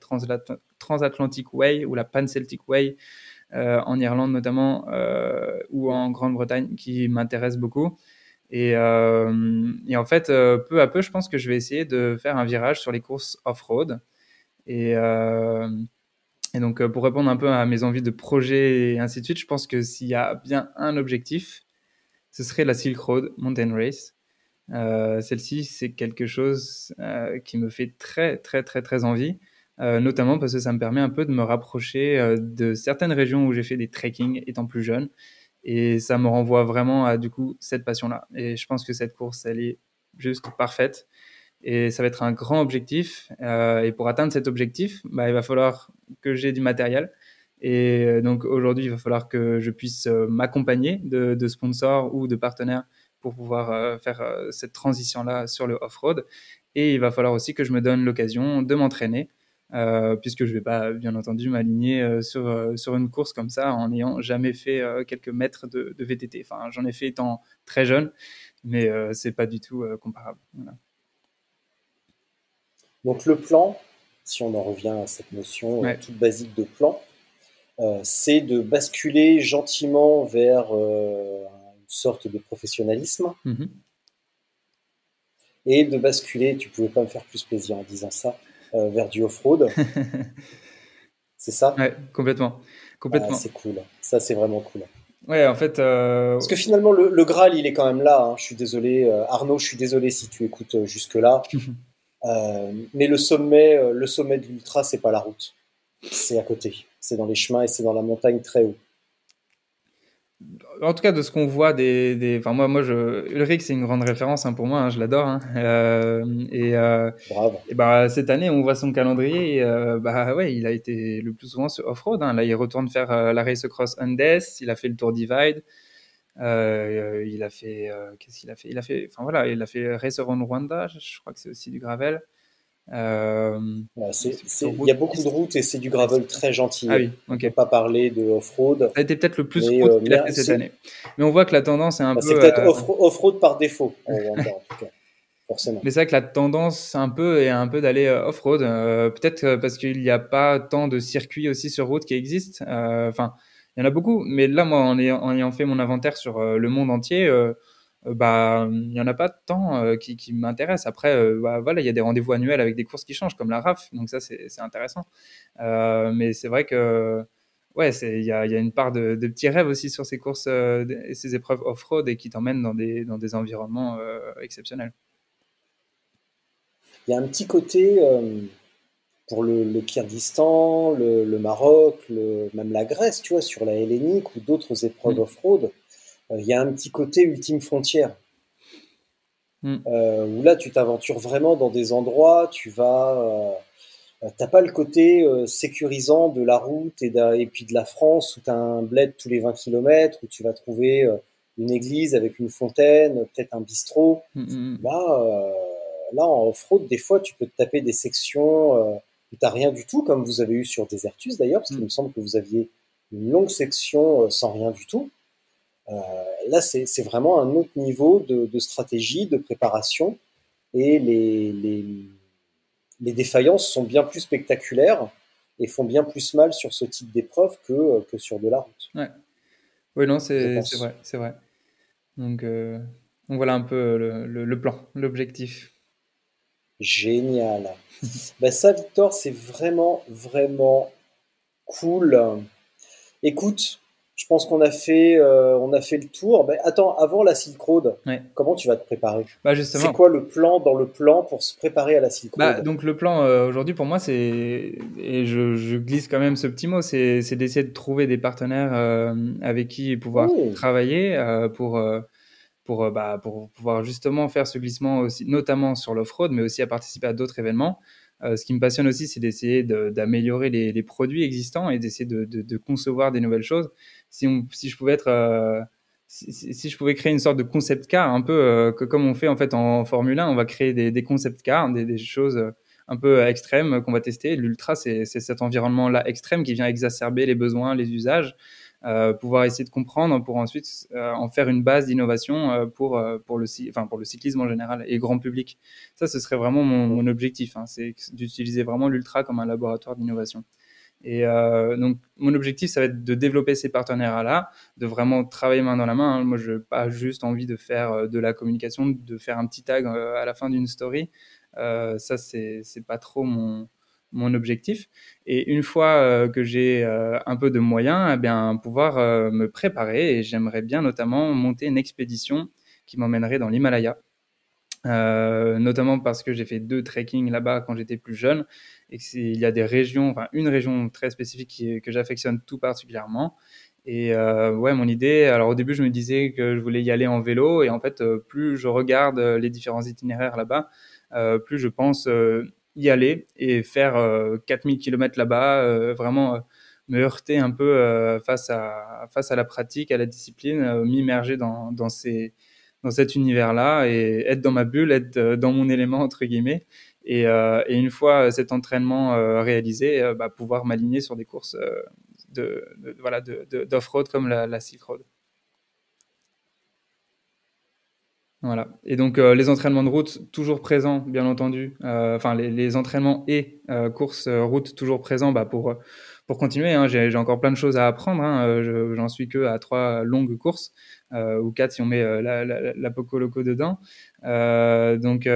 Transatlantic Way ou la Pan-Celtic Way en Irlande notamment ou en Grande-Bretagne qui m'intéressent beaucoup. Et, en fait, peu à peu, je pense que je vais essayer de faire un virage sur les courses off-road. Et, euh, et donc, euh, pour répondre un peu à mes envies de projet et ainsi de suite, je pense que s'il y a bien un objectif, ce serait la Silk Road Mountain Race. Euh, celle-ci, c'est quelque chose qui me fait très, très, très, très envie, notamment parce que ça me permet un peu de me rapprocher de certaines régions où j'ai fait des trekking étant plus jeune. Et ça me renvoie vraiment à, du coup, cette passion-là. Et je pense que cette course, elle est juste parfaite. Et ça va être un grand objectif. Euh, et pour atteindre cet objectif, bah, il va falloir que j'ai du matériel. Et euh, donc aujourd'hui, il va falloir que je puisse euh, m'accompagner de, sponsors ou de partenaires pour pouvoir faire cette transition-là sur le off-road. Et il va falloir aussi que je me donne l'occasion de m'entraîner, puisque je ne vais pas, bien entendu, m'aligner sur, sur une course comme ça en n'ayant jamais fait quelques mètres de, VTT. Enfin, j'en ai fait étant très jeune, mais ce n'est pas du tout comparable. Voilà. Donc le plan, si on en revient à cette notion euh, toute basique de plan, euh, c'est de basculer gentiment vers euh, une sorte de professionnalisme mm-hmm. et de basculer, tu pouvais pas me faire plus plaisir en disant ça, vers du off-road. c'est ça? Ouais, complètement. complètement. Ah, c'est cool. Ça, c'est vraiment cool. Ouais, en fait. Parce que finalement, le, Graal, il est quand même là. Hein. Je suis désolé, Arnaud, je suis désolé si tu écoutes jusque-là. Euh, mais le sommet, euh, le sommet de l'ultra, c'est pas la route. C'est à côté. C'est dans les chemins et c'est dans la montagne très haut. En tout cas, de ce qu'on voit des, des, enfin moi, moi, je, Ulrich, c'est une grande référence hein, pour moi. Hein, je l'adore. Hein. Euh, et, euh, et bah cette année, on voit son calendrier. Et, euh, bah ouais, il a été le plus souvent sur off-road. Hein. Là, il retourne faire la Race Across Andes. Il a fait le Tour Divide. Euh, il a fait, euh, qu'est-ce qu'il a fait? Il a fait, enfin voilà, il a fait Around Rwanda. Je crois que c'est aussi du gravel. Euh, il y a beaucoup de routes et c'est du gravel très gentil. Ah oui, ok. On peut pas parler de off-road. Ça a été peut-être le plus route qu'il a fait cette année. Mais on voit que la tendance est un bah, peu. C'est peut-être off-road par défaut, en, tout cas. Forcément. Mais c'est vrai que la tendance un peu est un peu d'aller off-road. peut-être parce qu'il n'y a pas tant de circuits aussi sur route qui existent. Enfin, il y en a beaucoup. Mais là, moi, en ayant, fait mon inventaire sur euh, le monde entier, euh, euh, bah, il n'y en a pas tant qui, qui m'intéressent. Après, bah, voilà, il y a des rendez-vous annuels avec des courses qui changent, comme la RAF. Donc ça, c'est intéressant. mais c'est vrai que ouais, il y a, une part de, de, petits rêves aussi sur ces courses et ces épreuves off-road et qui t'emmènent dans des, dans des environnements exceptionnels. Il y a un petit côté pour le, le Kyrgyzstan, le, le Maroc, le, même la Grèce, tu vois, sur la hellénique ou d'autres épreuves mm. off-road, euh, il y a un petit côté ultime frontière. Mm. Euh, où là, tu t'aventures vraiment dans des endroits, tu vas. Euh, t'as pas le côté sécurisant de la route et, et, puis de la France où tu as un bled tous les 20 km, où tu vas trouver une église avec une fontaine, peut-être un bistrot. Mm, là, là, en off-road, des fois, tu peux te taper des sections tu n'as rien du tout, comme vous avez eu sur Desertus d'ailleurs, parce qu'il mm. me semble que vous aviez une longue section euh, sans rien du tout. Euh, là, c'est vraiment un autre niveau de, stratégie, de préparation, et les, les, les, défaillances sont bien plus spectaculaires et font bien plus mal sur ce type d'épreuve que, que sur de la route. Ouais. Oui, non, c'est vrai, c'est vrai. Donc, euh, donc, voilà un peu le, le plan, l'objectif. Génial. ben ça, Victor, c'est vraiment, vraiment cool. Écoute, je pense qu'on a fait, euh, on a fait le tour. Mais attends, avant la Silk Road, comment tu vas te préparer? Bah justement. C'est quoi le plan dans le plan pour se préparer à la Silk bah, Road? bah, Donc le plan euh, aujourd'hui pour moi, c'est et je, je, glisse quand même ce petit mot, c'est d'essayer de trouver des partenaires euh, avec qui pouvoir travailler pour pour, bah, pour pouvoir justement faire ce glissement aussi, notamment sur l'off-road, mais aussi à participer à d'autres événements. Euh, ce qui me passionne aussi, c'est d'essayer d'améliorer les, produits existants et d'essayer de, concevoir des nouvelles choses. Si, je pouvais être, euh, si, je pouvais créer une sorte de concept car, un peu euh, comme on fait en fait en Formule 1, on va créer des, concept cars, des choses un peu extrêmes qu'on va tester. L'ultra, c'est cet environnement-là extrême qui vient exacerber les besoins, les usages. Euh, pouvoir essayer de comprendre pour ensuite euh, en faire une base d'innovation euh, pour, pour, le, enfin, pour le cyclisme en général et grand public. Ça, ce serait vraiment mon, mon objectif, hein, c'est d'utiliser vraiment l'ultra comme un laboratoire d'innovation. Et euh, donc, mon objectif, ça va être de développer ces partenaires-là, de vraiment travailler main dans la main. Hein. Moi, je n'ai pas juste envie de faire de la communication, de faire un petit tag à la fin d'une story. Euh, ça, c'est pas trop mon, mon objectif. Et une fois euh, que j'ai euh, un peu de moyens, eh bien, pouvoir euh, me préparer. Et j'aimerais bien notamment monter une expédition qui m'emmènerait dans l'Himalaya. notamment parce que j'ai fait deux trekking là-bas quand j'étais plus jeune et qu'il y a des régions, enfin une région très spécifique que j'affectionne tout particulièrement. Et ouais, mon idée, alors au début je me disais que je voulais y aller en vélo et en fait plus je regarde les différents itinéraires là-bas, plus je pense y aller et faire 4000 euh, km là-bas, euh, vraiment euh, me heurter un peu face, à, face à la pratique, à la discipline, m'immerger dans, dans, ces, dans cet univers-là et être dans ma bulle, être dans mon élément, entre guillemets. Et, et une fois cet entraînement réalisé, bah, pouvoir m'aligner sur des courses de, voilà, d'off-road comme la, la Silk Road. Voilà. Et donc euh, les entraînements de route toujours présents, bien entendu. Euh, enfin les, les, entraînements et euh, courses euh, route toujours présents bah, pour pour continuer. Hein, J'ai encore plein de choses à apprendre. Hein. J'en suis que à trois longues courses ou quatre si on met la, la, la Poco Loco dedans. donc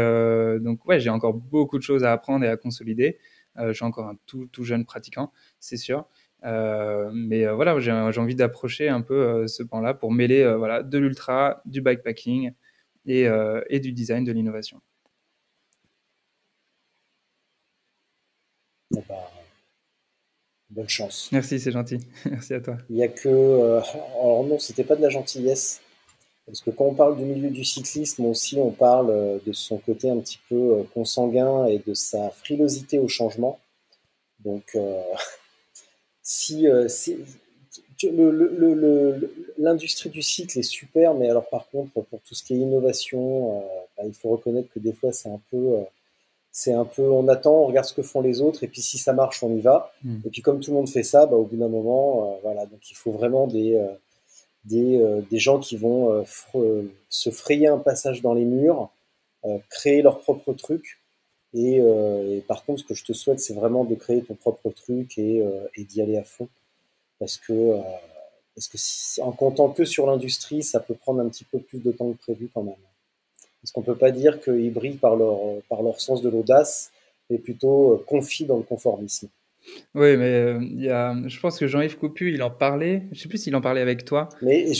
donc ouais, j'ai encore beaucoup de choses à apprendre et à consolider. je suis encore un tout tout jeune pratiquant, c'est sûr. Euh, mais voilà, j'ai envie d'approcher un peu ce pan-là pour mêler voilà de l'ultra, du bikepacking, euh, et, du design de l'innovation. Bah, bonne chance. Merci, c'est gentil. Merci à toi. Il n'y a que. Euh, alors, non, c'était pas de la gentillesse. Parce que quand on parle du milieu du cyclisme aussi, on parle euh, de son côté un petit peu consanguin et de sa frilosité au changement. Donc, si, l'industrie du cycle est super, mais alors par contre, pour tout ce qui est innovation, euh, bah, il faut reconnaître que des fois, c'est un peu, euh, c'est un peu, on attend, on regarde ce que font les autres, et puis si ça marche, on y va. Hmm. Et puis comme tout le monde fait ça, bah, au bout d'un moment, euh, voilà, donc il faut vraiment des, des, des gens qui vont se frayer un passage dans les murs, créer leur propre truc. Et, et, par contre, ce que je te souhaite, c'est vraiment de créer ton propre truc et, et d'y aller à fond parce que, euh, parce que en comptant que sur l'industrie, ça peut prendre un petit peu plus de temps que prévu quand même. Parce qu'on ne peut pas dire qu'ils brillent par leur, par leur sens de l'audace, mais plutôt euh, confient dans le conformisme. Oui, mais euh, y a, je pense que Jean-Yves Coupu, il en parlait. Je ne sais plus s'il en parlait avec toi. Mais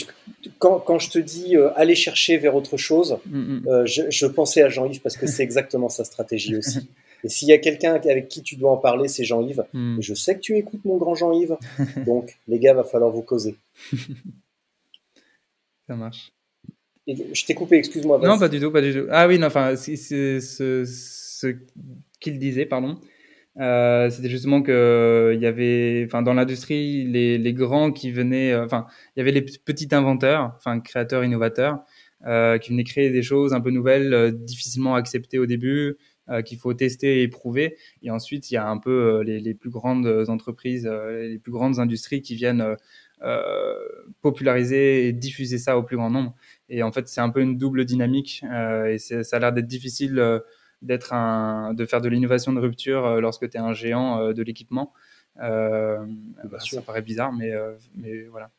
quand, quand, je te dis aller chercher vers autre chose, mm, mm. je, je, pensais à Jean-Yves parce que c'est exactement sa stratégie aussi. Et s'il y a quelqu'un avec qui tu dois en parler, c'est Jean-Yves. Hmm. Je sais que tu écoutes mon grand Jean-Yves. donc, les gars, va falloir vous causer. Ça marche. Et je t'ai coupé, excuse-moi. Non, pas du tout, pas du tout. Ah oui, non, enfin, c'est ce, qu'il disait, pardon. Euh, c'était justement que il y avait, enfin, dans l'industrie, les, les, grands qui venaient, euh, enfin, il y avait les petits inventeurs, enfin, créateurs, innovateurs, euh, qui venaient créer des choses un peu nouvelles, euh, difficilement acceptées au début, euh, qu'il faut tester et éprouver. Et ensuite, il y a un peu euh, les, les, plus grandes entreprises, euh, les plus grandes industries qui viennent populariser et diffuser ça au plus grand nombre. Et en fait, c'est un peu une double dynamique et ça a l'air d'être difficile d'être un, de faire de l'innovation de rupture lorsque tu es un géant de l'équipement. Euh, bah, ça paraît bizarre, mais, mais voilà.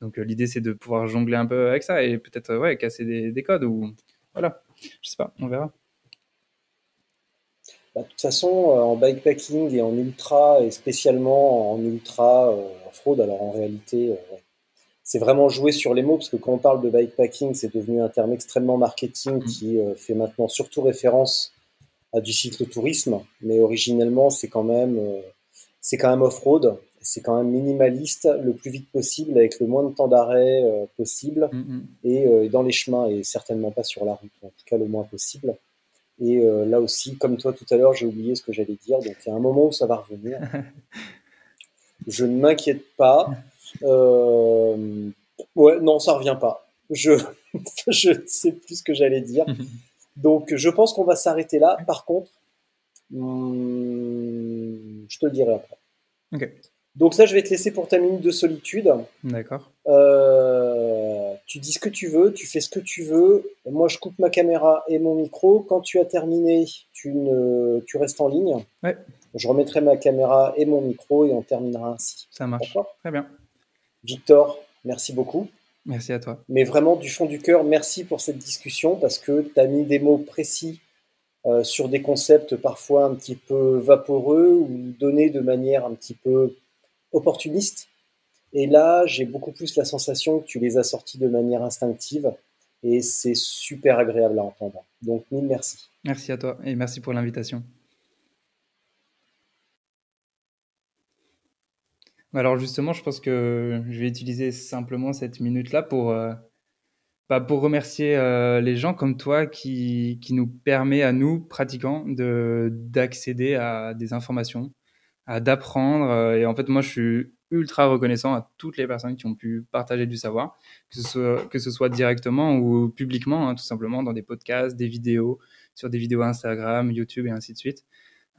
Donc l'idée c'est de pouvoir jongler un peu avec ça et peut-être ouais, casser des, des, codes ou voilà, je sais pas, on verra. Bah, de toute façon, euh, en bikepacking et en ultra, et spécialement en ultra, euh, en fraude, alors en réalité, euh, c'est vraiment jouer sur les mots, parce que quand on parle de bikepacking, c'est devenu un terme extrêmement marketing Mm. qui fait maintenant surtout référence à du cyclotourisme, mais originellement, c'est quand même, c'est quand même off-road, c'est quand même minimaliste, le plus vite possible, avec le moins de temps d'arrêt euh, possible, Mm, mm. et euh, dans les chemins, et certainement pas sur la route, en tout cas le moins possible. Et euh, là aussi, comme toi tout à l'heure, j'ai oublié ce que j'allais dire, donc il y a un moment où ça va revenir. Je ne m'inquiète pas. Euh, ouais, non, ça revient pas. Je je ne sais plus ce que j'allais dire. Donc, je pense qu'on va s'arrêter là. Par contre, hum, je te le dirai après. Ok, Donc là, je vais te laisser pour ta minute de solitude. d'accord. Euh, tu dis ce que tu veux, tu fais ce que tu veux. Moi, je coupe ma caméra et mon micro. Quand tu as terminé, tu, ne, tu restes en ligne. Ouais. Je remettrai ma caméra et mon micro et on terminera ainsi. Ça marche. Très bien. Victor, merci beaucoup. Merci à toi. Mais vraiment, du fond du cœur, merci pour cette discussion parce que tu as mis des mots précis euh, sur des concepts parfois un petit peu vaporeux ou donnés de manière un petit peu opportuniste. Et là, j'ai beaucoup plus la sensation que tu les as sortis de manière instinctive et c'est super agréable à entendre. Donc, mille merci. Merci à toi et merci pour l'invitation. Alors justement, je pense que je vais utiliser simplement cette minute-là pour, euh, bah, pour remercier euh, les gens comme toi qui, qui nous permet à nous, pratiquants, de, d'accéder à des informations, à d'apprendre. Et en fait, moi, je suis ultra reconnaissant à toutes les personnes qui ont pu partager du savoir, que ce soit, directement ou publiquement, hein, tout simplement, dans des podcasts, des vidéos, sur des vidéos Instagram, YouTube et ainsi de suite.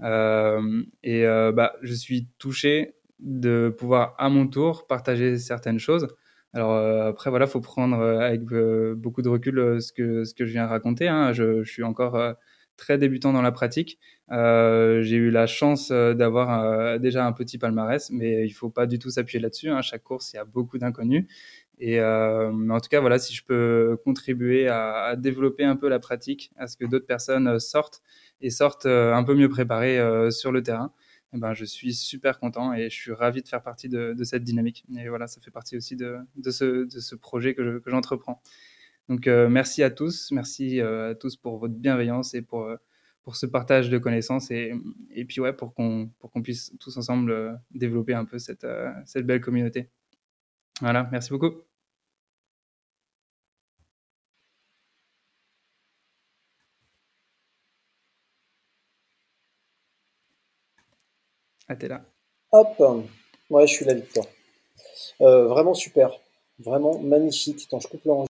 Euh, et euh, bah, je suis touché de pouvoir à mon tour partager certaines choses. Alors euh, après voilà, faut prendre avec beaucoup de recul ce que ce que je viens raconter. hein. Je, suis encore très débutant dans la pratique. Euh, j'ai eu la chance euh, d'avoir euh, déjà un petit palmarès, mais il faut pas du tout s'appuyer là-dessus. hein. Chaque course, il y a beaucoup d'inconnus. Et mais en tout cas, voilà, si je peux contribuer à, développer un peu la pratique, à ce que d'autres personnes sortent et sortent un peu mieux préparées sur le terrain, eh ben, je suis super content et je suis ravi de faire partie de, cette dynamique. Et voilà, ça fait partie aussi de, ce, projet que je- que j'entreprends. Donc euh, merci à tous, merci euh, à tous pour votre bienveillance et pour, euh, pour ce partage de connaissances et, et puis ouais, pour qu'on puisse tous ensemble développer un peu cette, cette belle communauté. Voilà, merci beaucoup. Ah, t'es là. Hop, ouais, je suis là, Victor. Vraiment super, vraiment magnifique. Attends, je coupe.